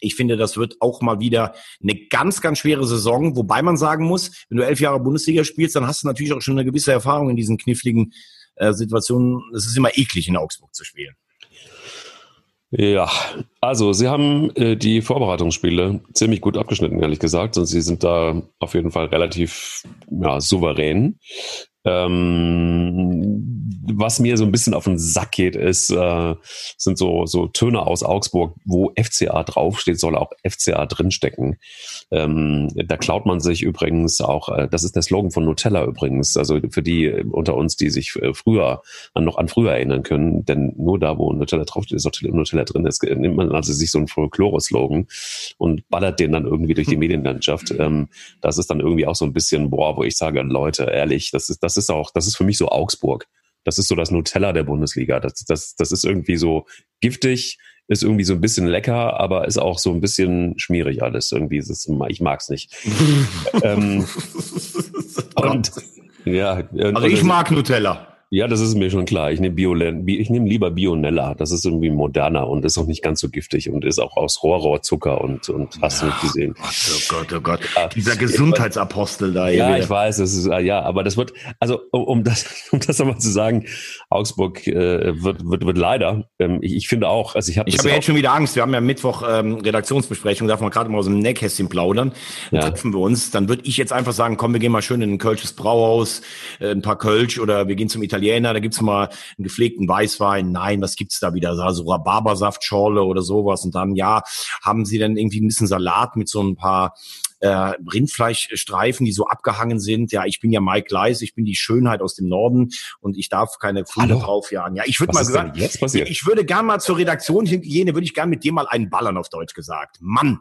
ich finde, das wird auch mal wieder eine ganz, ganz schwere Saison, wobei man sagen muss, wenn du elf Jahre Bundesliga spielst, dann hast du natürlich auch schon eine gewisse Erfahrung in diesen kniffligen äh, Situationen. Es ist immer eklig, in Augsburg zu spielen. Ja, also sie haben äh, die Vorbereitungsspiele ziemlich gut abgeschnitten, ehrlich gesagt, und sie sind da auf jeden Fall relativ ja, souverän. Ähm, was mir so ein bisschen auf den Sack geht, ist, äh, sind so, so Töne aus Augsburg, wo FCA draufsteht, soll auch FCA drinstecken. Ähm, da klaut man sich übrigens auch, äh, das ist der Slogan von Nutella übrigens, also für die äh, unter uns, die sich äh, früher an, noch an früher erinnern können, denn nur da, wo Nutella draufsteht, ist auch Nutella drin, ist, nimmt man also sich so einen Folklore-Slogan und ballert den dann irgendwie durch die Medienlandschaft. Ähm, das ist dann irgendwie auch so ein bisschen, boah, wo ich sage, Leute, ehrlich, das ist, das ist auch, das ist für mich so Augsburg. Das ist so das Nutella der Bundesliga. Das, das, das ist irgendwie so giftig, ist irgendwie so ein bisschen lecker, aber ist auch so ein bisschen schmierig alles. Irgendwie ist es, ich mag's nicht. ähm, und, ja, also ich mag Nutella. Ja, das ist mir schon klar. Ich nehme Bio, ich nehme lieber Bionella. Das ist irgendwie moderner und ist auch nicht ganz so giftig und ist auch aus Rohrrohrzucker und, und hast du nicht gesehen. Gott, oh Gott, oh Gott. Ja, Dieser Gesundheitsapostel da. Ja, ich weiß, das ist, ja, aber das wird, also, um, um das, um das nochmal zu sagen, Augsburg, äh, wird, wird, wird leider, ähm, ich, ich finde auch, also ich habe Ich habe ja jetzt schon wieder Angst. Wir haben ja Mittwoch, ähm, Redaktionsbesprechung, darf man gerade mal aus dem Nähkästchen plaudern. Dann ja. treffen wir uns. Dann würde ich jetzt einfach sagen, komm, wir gehen mal schön in ein Kölsches Brauhaus, äh, ein paar Kölsch oder wir gehen zum Italiener Italiener, da gibt's mal einen gepflegten Weißwein. Nein, was gibt's da wieder? So Rhabarbersaftschorle oder sowas. Und dann, ja, haben sie dann irgendwie ein bisschen Salat mit so ein paar äh, Rindfleischstreifen, die so abgehangen sind. Ja, ich bin ja Mike Leis, ich bin die Schönheit aus dem Norden und ich darf keine Pfunde draufjagen. Ja, ich würde mal sagen, jetzt passiert? ich würde gern mal zur Redaktion Hygiene, würde ich gern mit dir mal einen ballern auf Deutsch gesagt. Mann,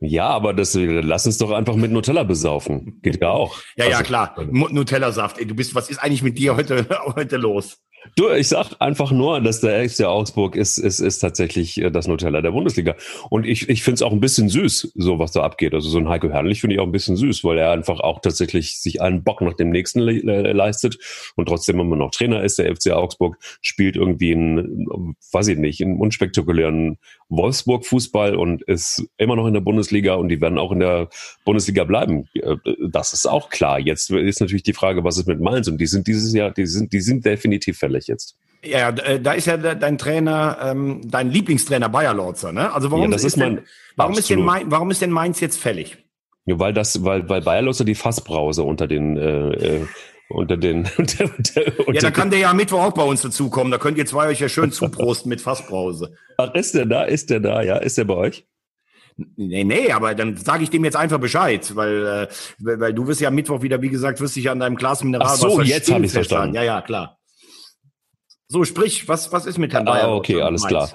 ja, aber das, lass uns doch einfach mit Nutella besaufen. Geht ja auch. Ja, also, ja, klar. Nutella-Saft. Du bist, was ist eigentlich mit dir heute, heute los? Du, ich sag einfach nur, dass der FC Augsburg ist, ist, ist tatsächlich äh, das Nutella der Bundesliga. Und ich, ich finde es auch ein bisschen süß, so was da abgeht. Also so ein Heiko Herrlich finde ich auch ein bisschen süß, weil er einfach auch tatsächlich sich einen Bock nach dem nächsten le le leistet und trotzdem immer noch Trainer ist. Der FC Augsburg spielt irgendwie einen, weiß ich nicht, einen unspektakulären Wolfsburg-Fußball und ist immer noch in der Bundesliga und die werden auch in der Bundesliga bleiben. Äh, das ist auch klar. Jetzt ist natürlich die Frage, was ist mit Mainz? Und die sind dieses Jahr, die sind, die sind definitiv fällig jetzt. Ja, äh, da ist ja dein Trainer, ähm, dein Lieblingstrainer Bayer Lorzer, ne? Also warum ja, ist, ist denn, warum ist denn Mainz, warum ist denn Mainz jetzt fällig? Ja, weil das, weil, weil Bayer Lorzer die Fassbrause unter den äh, äh unter den. Unter, unter, unter ja, da kann der ja am Mittwoch auch bei uns dazukommen. Da könnt ihr zwei euch ja schön zuprosten mit Fassbrause. Ach, ist der da? Ist der da? Ja, ist der bei euch? Nee, nee, aber dann sage ich dem jetzt einfach Bescheid, weil, äh, weil du wirst ja am Mittwoch wieder, wie gesagt, wirst dich an deinem Glas Mineralwasser Ach so, jetzt habe ich verstanden. Ja, ja, klar. So, sprich, was, was ist mit Herrn Bayer? Ah, okay, alles klar.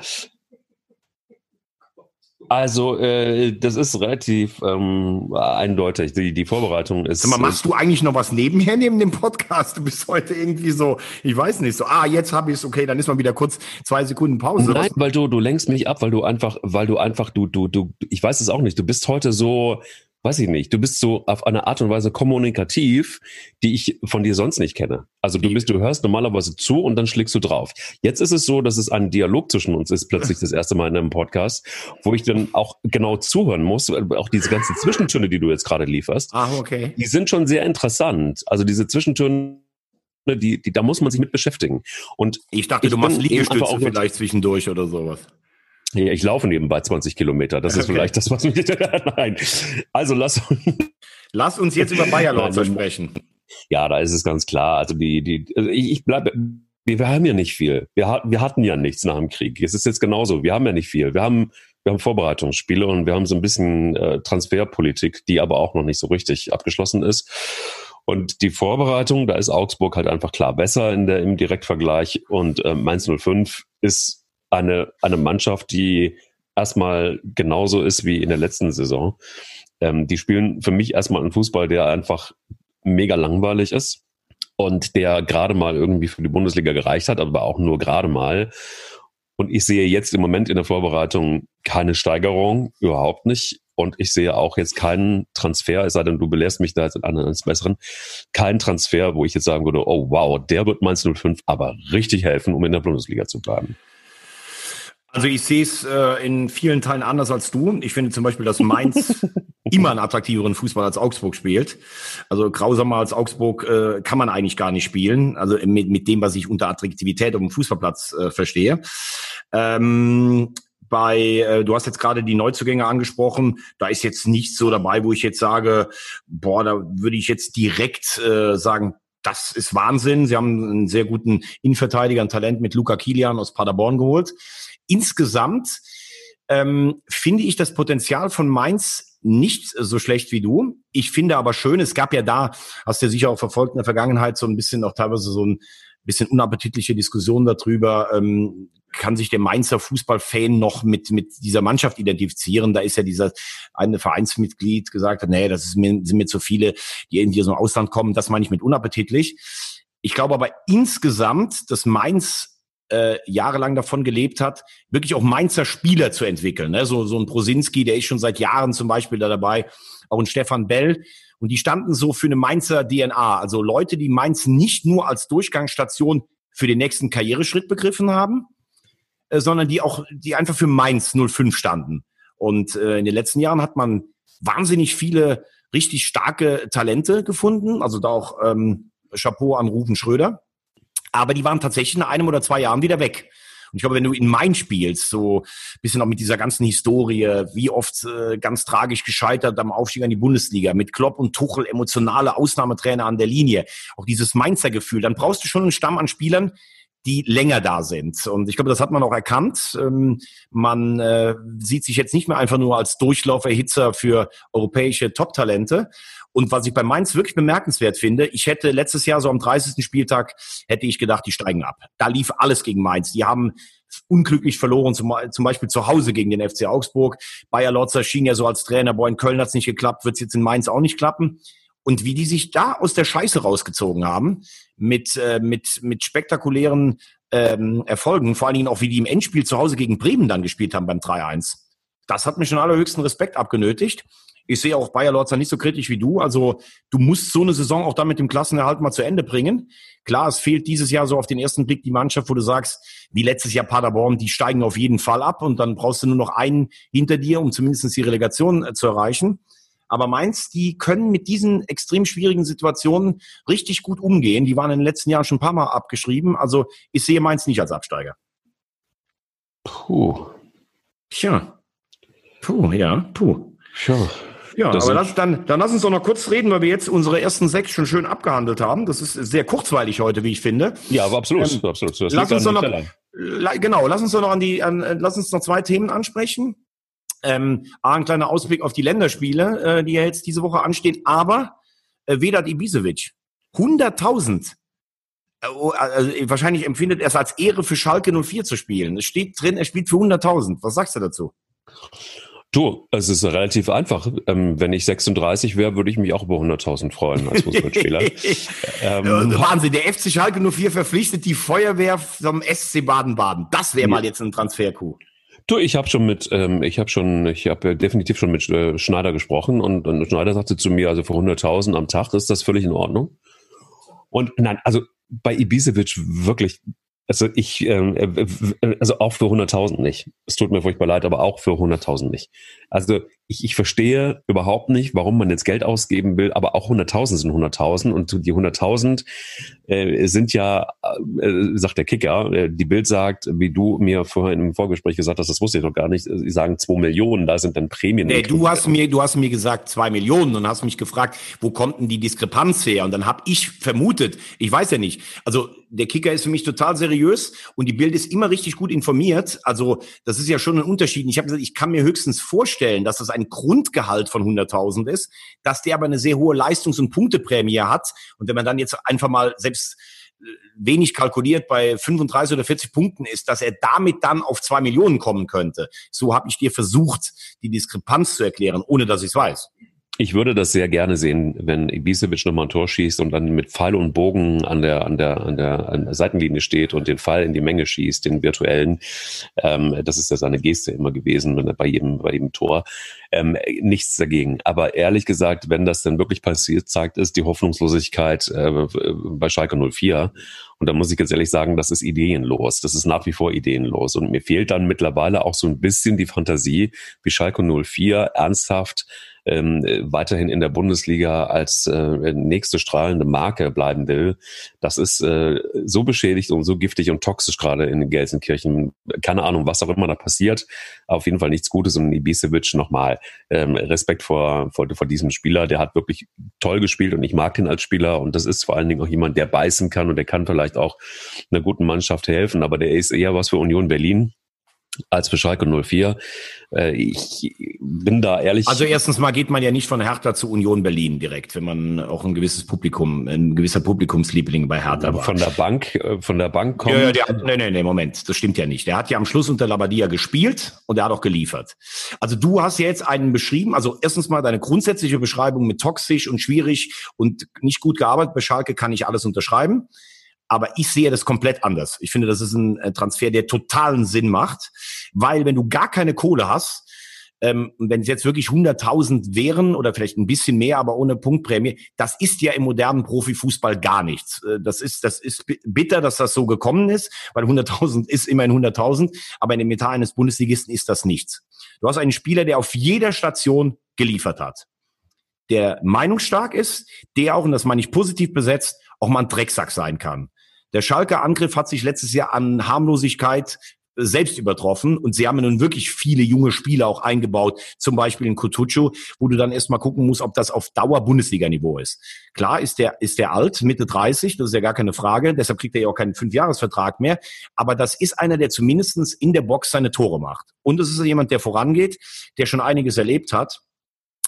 Also, äh, das ist relativ ähm, eindeutig. Die, die Vorbereitung ist. Sag mal, machst du eigentlich noch was nebenher neben dem Podcast? Du bist heute irgendwie so, ich weiß nicht, so, ah, jetzt habe ich es, okay, dann ist mal wieder kurz zwei Sekunden Pause. Nein, weil du, du lenkst mich ab, weil du einfach, weil du einfach, du, du, du, ich weiß es auch nicht, du bist heute so, weiß ich nicht, du bist so auf eine Art und Weise kommunikativ, die ich von dir sonst nicht kenne. Also du bist, du hörst normalerweise zu und dann schlägst du drauf. Jetzt ist es so, dass es ein Dialog zwischen uns ist, plötzlich das erste Mal in einem Podcast, wo ich dann auch genau zuhören muss, auch diese ganzen Zwischentöne, die du jetzt gerade lieferst. Ah, okay. Die sind schon sehr interessant. Also diese Zwischentöne die, die, da muss man sich mit beschäftigen. Und ich dachte, ich du machst Liegestütze vielleicht zwischendurch oder sowas. Ich laufe nebenbei 20 Kilometer. Das okay. ist vielleicht das, was mich. Nein. Also lass uns. Lass uns jetzt über Bayerlorzer sprechen. Ja, da ist es ganz klar. Also die, die, also ich, ich bleibe. Wir haben ja nicht viel. Wir, wir hatten ja nichts nach dem Krieg. Es ist jetzt genauso. Wir haben ja nicht viel. Wir haben wir haben Vorbereitungsspiele und wir haben so ein bisschen äh, Transferpolitik, die aber auch noch nicht so richtig abgeschlossen ist. Und die Vorbereitung, da ist Augsburg halt einfach klar besser in der, im Direktvergleich und äh, Mainz 05 ist eine, eine Mannschaft, die erstmal genauso ist wie in der letzten Saison. Ähm, die spielen für mich erstmal einen Fußball, der einfach mega langweilig ist und der gerade mal irgendwie für die Bundesliga gereicht hat, aber auch nur gerade mal. Und ich sehe jetzt im Moment in der Vorbereitung keine Steigerung, überhaupt nicht. Und ich sehe auch jetzt keinen Transfer, es sei denn, du belehrst mich da jetzt eines Besseren, keinen Transfer, wo ich jetzt sagen würde, oh wow, der wird Mainz 05 aber richtig helfen, um in der Bundesliga zu bleiben. Also ich sehe es äh, in vielen Teilen anders als du. Ich finde zum Beispiel, dass Mainz immer einen attraktiveren Fußball als Augsburg spielt. Also grausamer als Augsburg äh, kann man eigentlich gar nicht spielen. Also mit, mit dem, was ich unter Attraktivität auf dem Fußballplatz äh, verstehe. Ähm, bei, äh, du hast jetzt gerade die Neuzugänge angesprochen, da ist jetzt nichts so dabei, wo ich jetzt sage, boah, da würde ich jetzt direkt äh, sagen, das ist Wahnsinn. Sie haben einen sehr guten Innenverteidiger, ein Talent mit Luca Kilian aus Paderborn geholt insgesamt ähm, finde ich das Potenzial von Mainz nicht so schlecht wie du. Ich finde aber schön, es gab ja da, hast du ja sicher auch verfolgt in der Vergangenheit, so ein bisschen auch teilweise so ein bisschen unappetitliche Diskussion darüber, ähm, kann sich der Mainzer Fußballfan noch mit, mit dieser Mannschaft identifizieren? Da ist ja dieser eine Vereinsmitglied gesagt nee, das ist mir, sind mir zu viele, die irgendwie aus dem Ausland kommen. Das meine ich mit unappetitlich. Ich glaube aber insgesamt, dass Mainz äh, jahrelang davon gelebt hat, wirklich auch Mainzer Spieler zu entwickeln. Ne? So, so ein Prosinski, der ist schon seit Jahren zum Beispiel da dabei, auch ein Stefan Bell. Und die standen so für eine Mainzer DNA. Also Leute, die Mainz nicht nur als Durchgangsstation für den nächsten Karriereschritt begriffen haben, äh, sondern die auch, die einfach für Mainz 05 standen. Und äh, in den letzten Jahren hat man wahnsinnig viele richtig starke Talente gefunden. Also da auch ähm, Chapeau an Rufen Schröder aber die waren tatsächlich nach einem oder zwei Jahren wieder weg. Und ich glaube, wenn du in Main spielst, so bisschen auch mit dieser ganzen Historie, wie oft äh, ganz tragisch gescheitert am Aufstieg an die Bundesliga, mit Klopp und Tuchel, emotionale Ausnahmetrainer an der Linie, auch dieses Mainzer Gefühl, dann brauchst du schon einen Stamm an Spielern, die länger da sind. Und ich glaube, das hat man auch erkannt. Ähm, man äh, sieht sich jetzt nicht mehr einfach nur als Durchlauferhitzer für europäische Top-Talente. Und was ich bei Mainz wirklich bemerkenswert finde, ich hätte letztes Jahr so am 30. Spieltag, hätte ich gedacht, die steigen ab. Da lief alles gegen Mainz. Die haben unglücklich verloren, zum, Beispiel zu Hause gegen den FC Augsburg. Bayer Lotzer schien ja so als Trainer, boah, in Köln hat's nicht geklappt, wird's jetzt in Mainz auch nicht klappen und wie die sich da aus der Scheiße rausgezogen haben mit, äh, mit, mit spektakulären ähm, Erfolgen, vor allen Dingen auch wie die im Endspiel zu Hause gegen Bremen dann gespielt haben beim 3-1. Das hat mir schon allerhöchsten Respekt abgenötigt. Ich sehe auch Bayer Lorzer nicht so kritisch wie du. Also du musst so eine Saison auch dann mit dem Klassenerhalt mal zu Ende bringen. Klar, es fehlt dieses Jahr so auf den ersten Blick die Mannschaft, wo du sagst, wie letztes Jahr Paderborn, die steigen auf jeden Fall ab und dann brauchst du nur noch einen hinter dir, um zumindest die Relegation äh, zu erreichen. Aber Mainz, die können mit diesen extrem schwierigen Situationen richtig gut umgehen. Die waren in den letzten Jahren schon ein paar Mal abgeschrieben. Also ich sehe Mainz nicht als Absteiger. Puh. Tja. Puh, ja, puh. Tja. Ja, das aber lass, dann, dann lass uns doch noch kurz reden, weil wir jetzt unsere ersten sechs schon schön abgehandelt haben. Das ist sehr kurzweilig heute, wie ich finde. Ja, aber absolut, ähm, absolut. Das lass uns doch noch, genau, lass uns doch noch an die, an, lass uns noch zwei Themen ansprechen. Ähm, ein kleiner Ausblick auf die Länderspiele, äh, die ja jetzt diese Woche anstehen. Aber äh, Vedat Ibisevic, 100.000. Äh, also, wahrscheinlich empfindet er es als Ehre für Schalke 04 zu spielen. Es steht drin, er spielt für 100.000. Was sagst du dazu? Du, es ist relativ einfach. Ähm, wenn ich 36 wäre, würde ich mich auch über 100.000 freuen als Fußballspieler. ähm, Wahnsinn, der FC Schalke 04 verpflichtet die Feuerwehr vom SC Baden-Baden. Das wäre ja. mal jetzt ein Transferkuh. Du, ich habe schon mit, ähm, ich habe schon, ich habe definitiv schon mit äh, Schneider gesprochen und, und Schneider sagte zu mir, also für 100.000 am Tag ist das völlig in Ordnung. Und nein, also bei Ibisevic wirklich, also ich, ähm, äh, also auch für 100.000 nicht. Es tut mir furchtbar leid, aber auch für 100.000 nicht. Also ich, ich verstehe überhaupt nicht, warum man jetzt Geld ausgeben will, aber auch 100.000 sind 100.000 und die 100.000 äh, sind ja, äh, sagt der Kicker, äh, die Bild sagt, wie du mir vorhin im Vorgespräch gesagt hast, das wusste ich noch gar nicht, sie sagen 2 Millionen, da sind dann Prämien. Nee, du hast mir, du hast mir gesagt 2 Millionen und hast mich gefragt, wo kommt denn die Diskrepanz her? Und dann habe ich vermutet, ich weiß ja nicht, also der Kicker ist für mich total seriös und die Bild ist immer richtig gut informiert. Also das ist ja schon ein Unterschied. Ich habe gesagt, ich kann mir höchstens vorstellen, dass das ein Grundgehalt von 100.000 ist, dass der aber eine sehr hohe Leistungs- und Punkteprämie hat. Und wenn man dann jetzt einfach mal selbst äh, wenig kalkuliert bei 35 oder 40 Punkten ist, dass er damit dann auf zwei Millionen kommen könnte. So habe ich dir versucht, die Diskrepanz zu erklären, ohne dass ich es weiß. Ich würde das sehr gerne sehen, wenn Ibisevic nochmal ein Tor schießt und dann mit Pfeil und Bogen an der, an der, an der, an der Seitenlinie steht und den Pfeil in die Menge schießt, den virtuellen. Ähm, das ist ja seine Geste immer gewesen bei jedem, bei jedem Tor. Ähm, nichts dagegen. Aber ehrlich gesagt, wenn das dann wirklich passiert, zeigt es die Hoffnungslosigkeit äh, bei Schalke 04. Und da muss ich ganz ehrlich sagen, das ist ideenlos. Das ist nach wie vor ideenlos. Und mir fehlt dann mittlerweile auch so ein bisschen die Fantasie, wie Schalke 04 ernsthaft ähm, weiterhin in der Bundesliga als äh, nächste strahlende Marke bleiben will, das ist äh, so beschädigt und so giftig und toxisch gerade in Gelsenkirchen. Keine Ahnung, was auch immer da passiert. Auf jeden Fall nichts Gutes. Und Ibisevic nochmal ähm, Respekt vor, vor, vor diesem Spieler. Der hat wirklich toll gespielt und ich mag ihn als Spieler. Und das ist vor allen Dingen auch jemand, der beißen kann und der kann vielleicht auch einer guten Mannschaft helfen. Aber der ist eher was für Union Berlin als für Schalke 04. Äh, ich bin da ehrlich. Also erstens mal geht man ja nicht von Hertha zu Union Berlin direkt, wenn man auch ein gewisses Publikum, ein gewisser Publikumsliebling bei Hertha war. Von der Bank, äh, von der Bank kommt. Ja, ja, nee, nee, nee, Moment, das stimmt ja nicht. Der hat ja am Schluss unter Labadia gespielt und er hat auch geliefert. Also du hast ja jetzt einen beschrieben, also erstens mal deine grundsätzliche Beschreibung mit toxisch und schwierig und nicht gut gearbeitet bei Schalke kann ich alles unterschreiben. Aber ich sehe das komplett anders. Ich finde, das ist ein äh, Transfer, der totalen Sinn macht, weil wenn du gar keine Kohle hast, ähm, wenn es jetzt wirklich 100.000 wären oder vielleicht ein bisschen mehr, aber ohne Punktprämie, das ist ja im modernen Profifußball gar nichts. Äh, das ist, das ist bitter, dass das so gekommen ist, weil 100.000 ist immerhin 100.000, aber in dem Metall eines Bundesligisten ist das nichts. Du hast einen Spieler, der auf jeder Station geliefert hat, der meinungsstark ist, der auch, und das meine ich positiv besetzt, auch mal ein Drecksack sein kann. Der Schalker Angriff hat sich letztes Jahr an Harmlosigkeit äh, selbst übertroffen und sie haben nun wirklich viele junge Spieler auch eingebaut, zum Beispiel in Kutucu, wo du dann erstmal gucken musst, ob das auf Dauer Bundesliga-Niveau ist. Klar ist der, ist der alt, Mitte 30, das ist ja gar keine Frage, deshalb kriegt er ja auch keinen Fünfjahresvertrag mehr, aber das ist einer, der zumindestens in der Box seine Tore macht. Und es ist jemand, der vorangeht, der schon einiges erlebt hat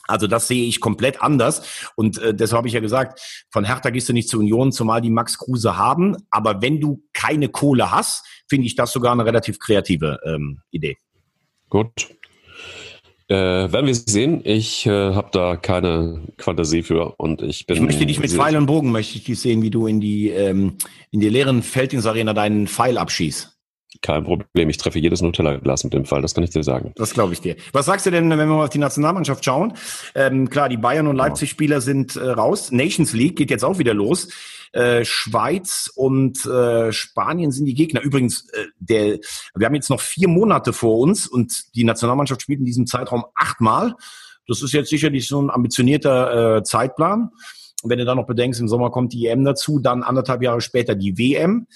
also das sehe ich komplett anders. Und äh, deshalb habe ich ja gesagt, von Hertha gehst du nicht zur Union, zumal die Max Kruse haben. Aber wenn du keine Kohle hast, finde ich das sogar eine relativ kreative ähm, Idee. Gut. Äh, werden wir sehen. Ich äh, habe da keine Fantasie für und ich bin. Ich möchte dich mit Pfeil und Bogen möchte ich dich sehen, wie du in die ähm, in die leeren Felddienstarena deinen Pfeil abschießt. Kein Problem, ich treffe jedes Nutella-Glas mit dem Fall, das kann ich dir sagen. Das glaube ich dir. Was sagst du denn, wenn wir mal auf die Nationalmannschaft schauen? Ähm, klar, die Bayern und Leipzig-Spieler sind äh, raus. Nations League geht jetzt auch wieder los. Äh, Schweiz und äh, Spanien sind die Gegner. Übrigens, äh, der, wir haben jetzt noch vier Monate vor uns und die Nationalmannschaft spielt in diesem Zeitraum achtmal. Das ist jetzt sicherlich so ein ambitionierter äh, Zeitplan. Und wenn du dann noch bedenkst, im Sommer kommt die EM dazu, dann anderthalb Jahre später die WM.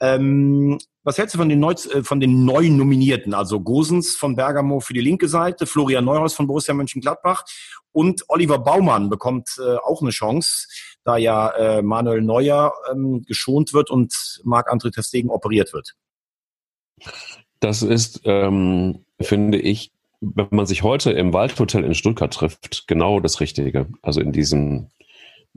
Ähm, was hältst du von den, Neu äh, von den neuen Nominierten? Also Gosens von Bergamo für die linke Seite, Florian Neuhaus von Borussia Mönchengladbach und Oliver Baumann bekommt äh, auch eine Chance, da ja äh, Manuel Neuer ähm, geschont wird und Marc-André Testegen operiert wird. Das ist, ähm, finde ich, wenn man sich heute im Waldhotel in Stuttgart trifft, genau das Richtige. Also in diesem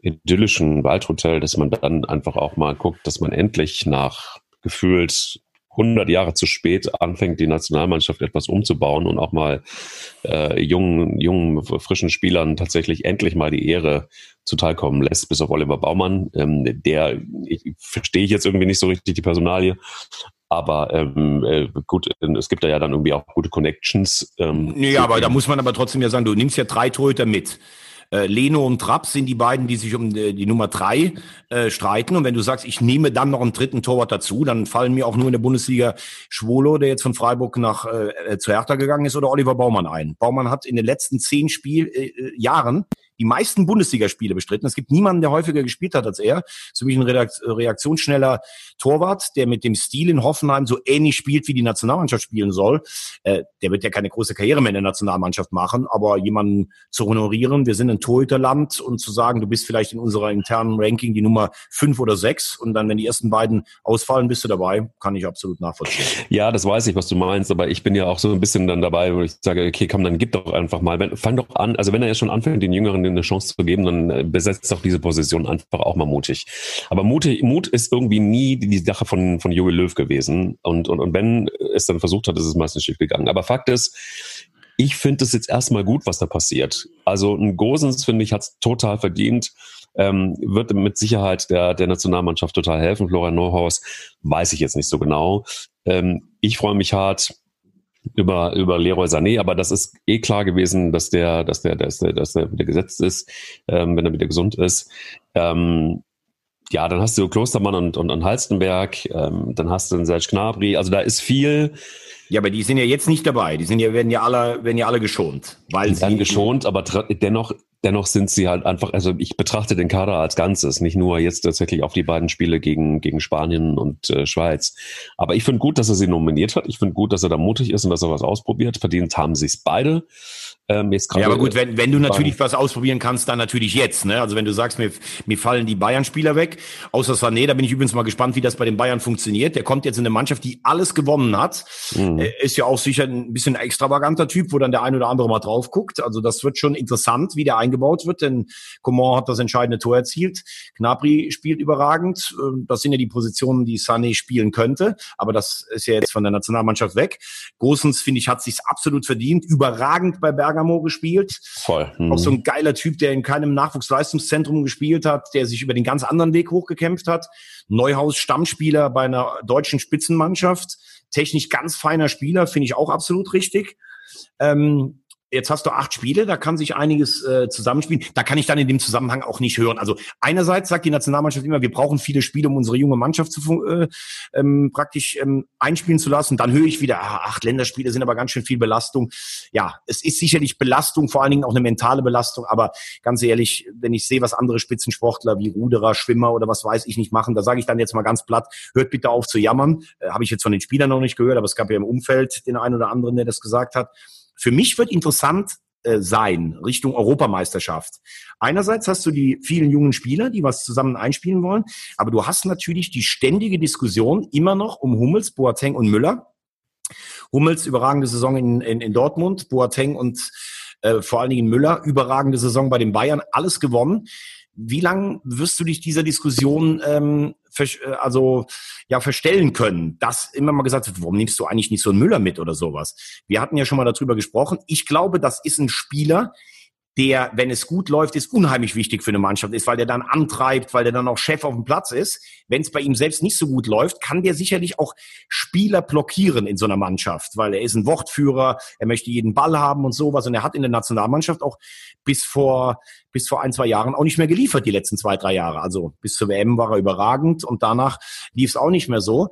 idyllischen Waldhotel, dass man dann einfach auch mal guckt, dass man endlich nach gefühlt 100 Jahre zu spät anfängt, die Nationalmannschaft etwas umzubauen und auch mal äh, jungen, jungen, frischen Spielern tatsächlich endlich mal die Ehre zuteilkommen lässt, bis auf Oliver Baumann. Ähm, der, ich, verstehe ich jetzt irgendwie nicht so richtig die Personalie, aber ähm, äh, gut, es gibt da ja dann irgendwie auch gute Connections. Ähm, ja, aber da muss man aber trotzdem ja sagen, du nimmst ja drei Torhüter mit. Äh, Leno und Trapp sind die beiden, die sich um äh, die Nummer drei äh, streiten. Und wenn du sagst, ich nehme dann noch einen dritten Torwart dazu, dann fallen mir auch nur in der Bundesliga Schwolo, der jetzt von Freiburg nach äh, äh zu Hertha gegangen ist, oder Oliver Baumann ein. Baumann hat in den letzten zehn Spiel, äh, äh Jahren die meisten Bundesligaspiele bestritten. Es gibt niemanden, der häufiger gespielt hat als er. So wie ein reaktionsschneller Torwart, der mit dem Stil in Hoffenheim so ähnlich spielt, wie die Nationalmannschaft spielen soll. Äh, der wird ja keine große Karriere mehr in der Nationalmannschaft machen, aber jemanden zu honorieren, wir sind ein Torhüterland und zu sagen, du bist vielleicht in unserer internen Ranking die Nummer fünf oder sechs und dann, wenn die ersten beiden ausfallen, bist du dabei, kann ich absolut nachvollziehen. Ja, das weiß ich, was du meinst, aber ich bin ja auch so ein bisschen dann dabei, wo ich sage, okay, komm, dann gib doch einfach mal, fang doch an, also wenn er jetzt schon anfängt, den Jüngeren eine Chance zu geben, dann äh, besetzt doch diese Position einfach auch mal mutig. Aber mutig, Mut ist irgendwie nie die Sache von, von Jogi Löw gewesen. Und, und, und wenn es dann versucht hat, ist es meistens schief gegangen. Aber Fakt ist, ich finde es jetzt erstmal gut, was da passiert. Also ein Gosens, finde ich, hat es total verdient. Ähm, wird mit Sicherheit der, der Nationalmannschaft total helfen. Florian Neuhaus weiß ich jetzt nicht so genau. Ähm, ich freue mich hart über, über Leroy Sané, aber das ist eh klar gewesen, dass der, dass der, dass der, dass der wieder gesetzt ist, ähm, wenn er wieder gesund ist. Ähm, ja, dann hast du Klostermann und, und, und Halstenberg, ähm, dann hast du den Serge Gnabry, also da ist viel. Ja, aber die sind ja jetzt nicht dabei. Die sind ja, werden ja alle, werden ja alle geschont. Weil die werden geschont, aber dennoch dennoch sind sie halt einfach, also ich betrachte den Kader als Ganzes, nicht nur jetzt tatsächlich auf die beiden Spiele gegen, gegen Spanien und äh, Schweiz. Aber ich finde gut, dass er sie nominiert hat. Ich finde gut, dass er da mutig ist und dass er was ausprobiert. Verdient haben sie es beide. Ähm, ja, aber gut, wenn, wenn du natürlich was ausprobieren kannst, dann natürlich jetzt. Ne? Also wenn du sagst, mir, mir fallen die Bayern-Spieler weg, außer Sané, da bin ich übrigens mal gespannt, wie das bei den Bayern funktioniert. Der kommt jetzt in eine Mannschaft, die alles gewonnen hat. Mhm. Ist ja auch sicher ein bisschen ein extravaganter Typ, wo dann der ein oder andere mal drauf guckt. Also das wird schon interessant, wie der eingebaut wird, denn Coman hat das entscheidende Tor erzielt. Gnabry spielt überragend. Ähm, das sind ja die Positionen, die Sané spielen könnte, aber das ist ja jetzt von der Nationalmannschaft weg. Gosens, finde ich, hat sich's absolut verdient. Überragend bei Berger Bergamo gespielt. Voll. Mhm. Auch so ein geiler Typ, der in keinem Nachwuchsleistungszentrum gespielt hat, der sich über den ganz anderen Weg hochgekämpft hat. Neuhaus Stammspieler bei einer deutschen Spitzenmannschaft. Technisch ganz feiner Spieler, finde ich auch absolut richtig. Ähm, jetzt hast du acht Spiele, da kann sich einiges äh, zusammenspielen. Da kann ich dann in dem Zusammenhang auch nicht hören. Also einerseits sagt die Nationalmannschaft immer, wir brauchen viele Spiele, um unsere junge Mannschaft zu äh, ähm, praktisch ähm, einspielen zu lassen. Dann höre ich wieder, ah, acht Länderspiele sind aber ganz schön viel Belastung. Ja, es ist sicherlich Belastung, vor allen Dingen auch eine mentale Belastung. Aber ganz ehrlich, wenn ich sehe, was andere Spitzensportler wie Ruderer, Schwimmer oder was weiß ich nicht machen, da sage ich dann jetzt mal ganz platt, hört bitte auf zu jammern. Äh, Habe ich jetzt von den Spielern noch nicht gehört, aber es gab ja im Umfeld den einen oder anderen, der das gesagt hat. Für mich wird interessant äh, sein Richtung Europameisterschaft. Einerseits hast du die vielen jungen Spieler, die was zusammen einspielen wollen, aber du hast natürlich die ständige Diskussion immer noch um Hummels, Boateng und Müller. Hummels überragende Saison in, in, in Dortmund, Boateng und äh, vor allen Dingen Müller überragende Saison bei den Bayern, alles gewonnen. Wie lange wirst du dich dieser Diskussion ähm, äh, also ja verstellen können, dass immer mal gesagt wird, warum nimmst du eigentlich nicht so einen Müller mit oder sowas? Wir hatten ja schon mal darüber gesprochen. Ich glaube, das ist ein Spieler, der, wenn es gut läuft, ist unheimlich wichtig für eine Mannschaft ist, weil der dann antreibt, weil der dann auch Chef auf dem Platz ist. Wenn es bei ihm selbst nicht so gut läuft, kann der sicherlich auch Spieler blockieren in so einer Mannschaft, weil er ist ein Wortführer, er möchte jeden Ball haben und sowas und er hat in der Nationalmannschaft auch bis vor bis vor ein, zwei Jahren auch nicht mehr geliefert, die letzten zwei, drei Jahre. Also bis zur WM war er überragend und danach lief es auch nicht mehr so.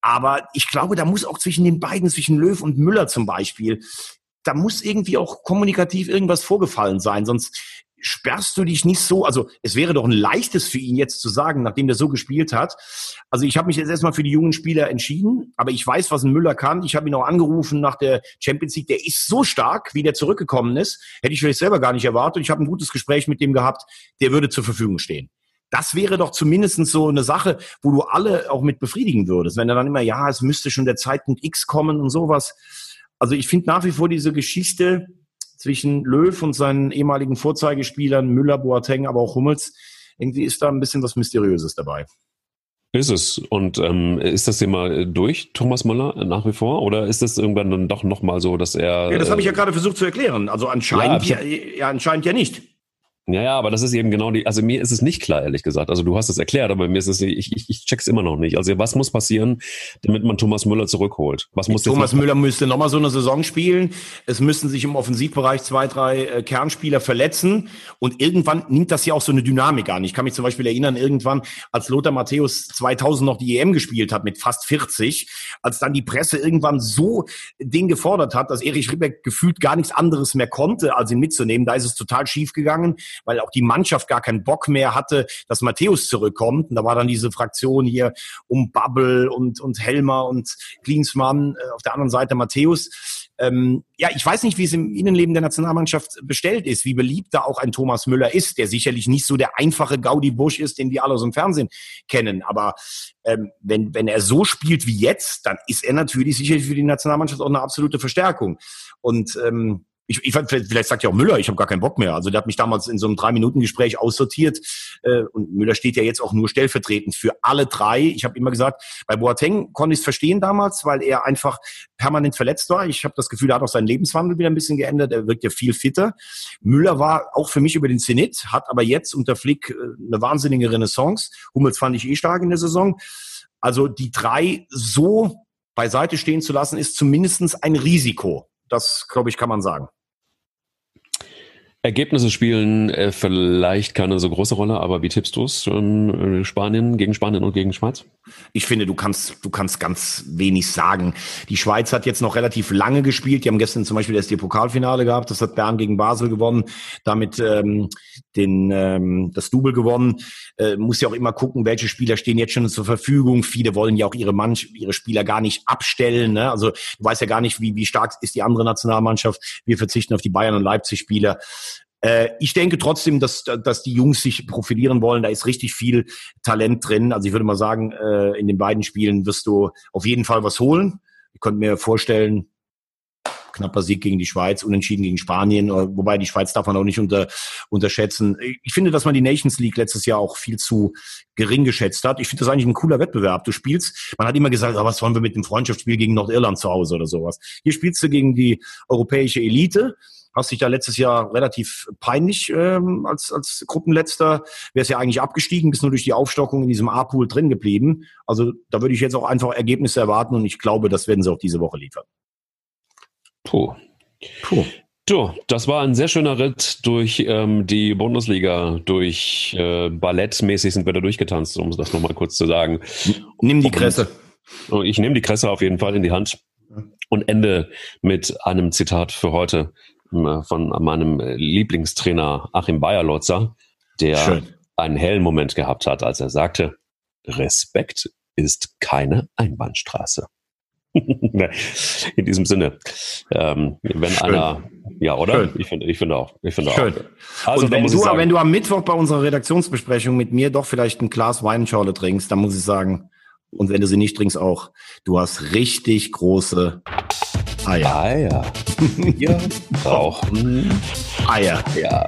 Aber ich glaube, da muss auch zwischen den beiden, zwischen Löw und Müller zum Beispiel, da muss irgendwie auch kommunikativ irgendwas vorgefallen sein, sonst sperrst du dich nicht so, also es wäre doch ein leichtes für ihn jetzt zu sagen, nachdem der so gespielt hat. Also ich habe mich jetzt erstmal für die jungen Spieler entschieden, aber ich weiß, was ein Müller kann. Ich habe ihn auch angerufen nach der Champions League. Der ist so stark, wie der zurückgekommen ist. Hätte ich vielleicht selber gar nicht erwartet. Ich habe ein gutes Gespräch mit dem gehabt. Der würde zur Verfügung stehen. Das wäre doch zumindest so eine Sache, wo du alle auch mit befriedigen würdest. Wenn er dann immer, ja, es müsste schon der Zeitpunkt X kommen und sowas also ich finde nach wie vor diese Geschichte zwischen Löw und seinen ehemaligen Vorzeigespielern Müller, Boateng, aber auch Hummels, irgendwie ist da ein bisschen was Mysteriöses dabei. Ist es. Und ähm, ist das Thema durch, Thomas Müller, nach wie vor? Oder ist das irgendwann dann doch nochmal so, dass er. Ja, das habe ich ja gerade versucht zu erklären. Also anscheinend ja, ja, ja, anscheinend ja nicht. Ja, ja, aber das ist eben genau die, also mir ist es nicht klar, ehrlich gesagt. Also du hast es erklärt, aber mir ist es, ich, ich, ich check's immer noch nicht. Also was muss passieren, damit man Thomas Müller zurückholt? Was muss Thomas Müller müsste nochmal so eine Saison spielen. Es müssten sich im Offensivbereich zwei, drei äh, Kernspieler verletzen und irgendwann nimmt das ja auch so eine Dynamik an. Ich kann mich zum Beispiel erinnern, irgendwann, als Lothar Matthäus 2000 noch die EM gespielt hat mit fast 40, als dann die Presse irgendwann so den gefordert hat, dass Erich Ribbeck gefühlt gar nichts anderes mehr konnte, als ihn mitzunehmen. Da ist es total schief gegangen weil auch die Mannschaft gar keinen Bock mehr hatte, dass Matthäus zurückkommt. Und da war dann diese Fraktion hier um Bubble und, und Helmer und Klinsmann, äh, auf der anderen Seite Matthäus. Ähm, ja, ich weiß nicht, wie es im Innenleben der Nationalmannschaft bestellt ist, wie beliebt da auch ein Thomas Müller ist, der sicherlich nicht so der einfache Gaudi Busch ist, den wir alle aus dem Fernsehen kennen. Aber ähm, wenn, wenn er so spielt wie jetzt, dann ist er natürlich sicherlich für die Nationalmannschaft auch eine absolute Verstärkung. Und ähm, ich, ich vielleicht sagt ja auch Müller, ich habe gar keinen Bock mehr. Also der hat mich damals in so einem Drei-Minuten-Gespräch aussortiert. Äh, und Müller steht ja jetzt auch nur stellvertretend für alle drei. Ich habe immer gesagt, bei Boateng konnte ich es verstehen damals, weil er einfach permanent verletzt war. Ich habe das Gefühl, er hat auch seinen Lebenswandel wieder ein bisschen geändert. Er wirkt ja viel fitter. Müller war auch für mich über den Zenit, hat aber jetzt unter Flick äh, eine wahnsinnige Renaissance. Hummels fand ich eh stark in der Saison. Also die drei so beiseite stehen zu lassen, ist zumindestens ein Risiko. Das, glaube ich, kann man sagen. Ergebnisse spielen äh, vielleicht keine so große Rolle, aber wie tippst du es? Ähm, Spanien gegen Spanien und gegen Schweiz? Ich finde, du kannst, du kannst ganz wenig sagen. Die Schweiz hat jetzt noch relativ lange gespielt. Die haben gestern zum Beispiel erst ihr Pokalfinale gehabt. Das hat Bern gegen Basel gewonnen, damit ähm, den, ähm, das Double gewonnen. Äh, muss ja auch immer gucken, welche Spieler stehen jetzt schon zur Verfügung. Viele wollen ja auch ihre Mann, ihre Spieler gar nicht abstellen. Ne? Also du weißt ja gar nicht, wie, wie stark ist die andere Nationalmannschaft. Wir verzichten auf die Bayern und Leipzig-Spieler. Äh, ich denke trotzdem, dass, dass die Jungs sich profilieren wollen. Da ist richtig viel Talent drin. Also ich würde mal sagen, äh, in den beiden Spielen wirst du auf jeden Fall was holen. Ich könnte mir vorstellen, knapper Sieg gegen die Schweiz, unentschieden gegen Spanien, äh, wobei die Schweiz darf man auch nicht unter, unterschätzen. Ich finde, dass man die Nations League letztes Jahr auch viel zu gering geschätzt hat. Ich finde das eigentlich ein cooler Wettbewerb. Du spielst, man hat immer gesagt, oh, was wollen wir mit dem Freundschaftsspiel gegen Nordirland zu Hause oder sowas. Hier spielst du gegen die europäische Elite hast dich da letztes Jahr relativ peinlich ähm, als, als Gruppenletzter. Wärst ja eigentlich abgestiegen, bist nur durch die Aufstockung in diesem A-Pool drin geblieben. Also da würde ich jetzt auch einfach Ergebnisse erwarten und ich glaube, das werden sie auch diese Woche liefern. Puh. Puh. Du, das war ein sehr schöner Ritt durch ähm, die Bundesliga. Durch äh, Ballettmäßig sind wir da durchgetanzt, um das nochmal kurz zu sagen. Nimm die Kresse. Und, ich nehme die Kresse auf jeden Fall in die Hand und ende mit einem Zitat für heute. Äh, von meinem Lieblingstrainer Achim Bayerlotzer, der Schön. einen hellen Moment gehabt hat, als er sagte, Respekt ist keine Einbahnstraße. In diesem Sinne, ähm, wenn Schön. einer, ja, oder? Schön. Ich finde, ich finde auch. Ich finde Schön. auch. Also, Und wenn du, wenn du am Mittwoch bei unserer Redaktionsbesprechung mit mir doch vielleicht ein Glas Weinschorle trinkst, dann muss ich sagen, und wenn du sie nicht trinkst auch, du hast richtig große Eier. Eier. Wir brauchen Eier. Ja.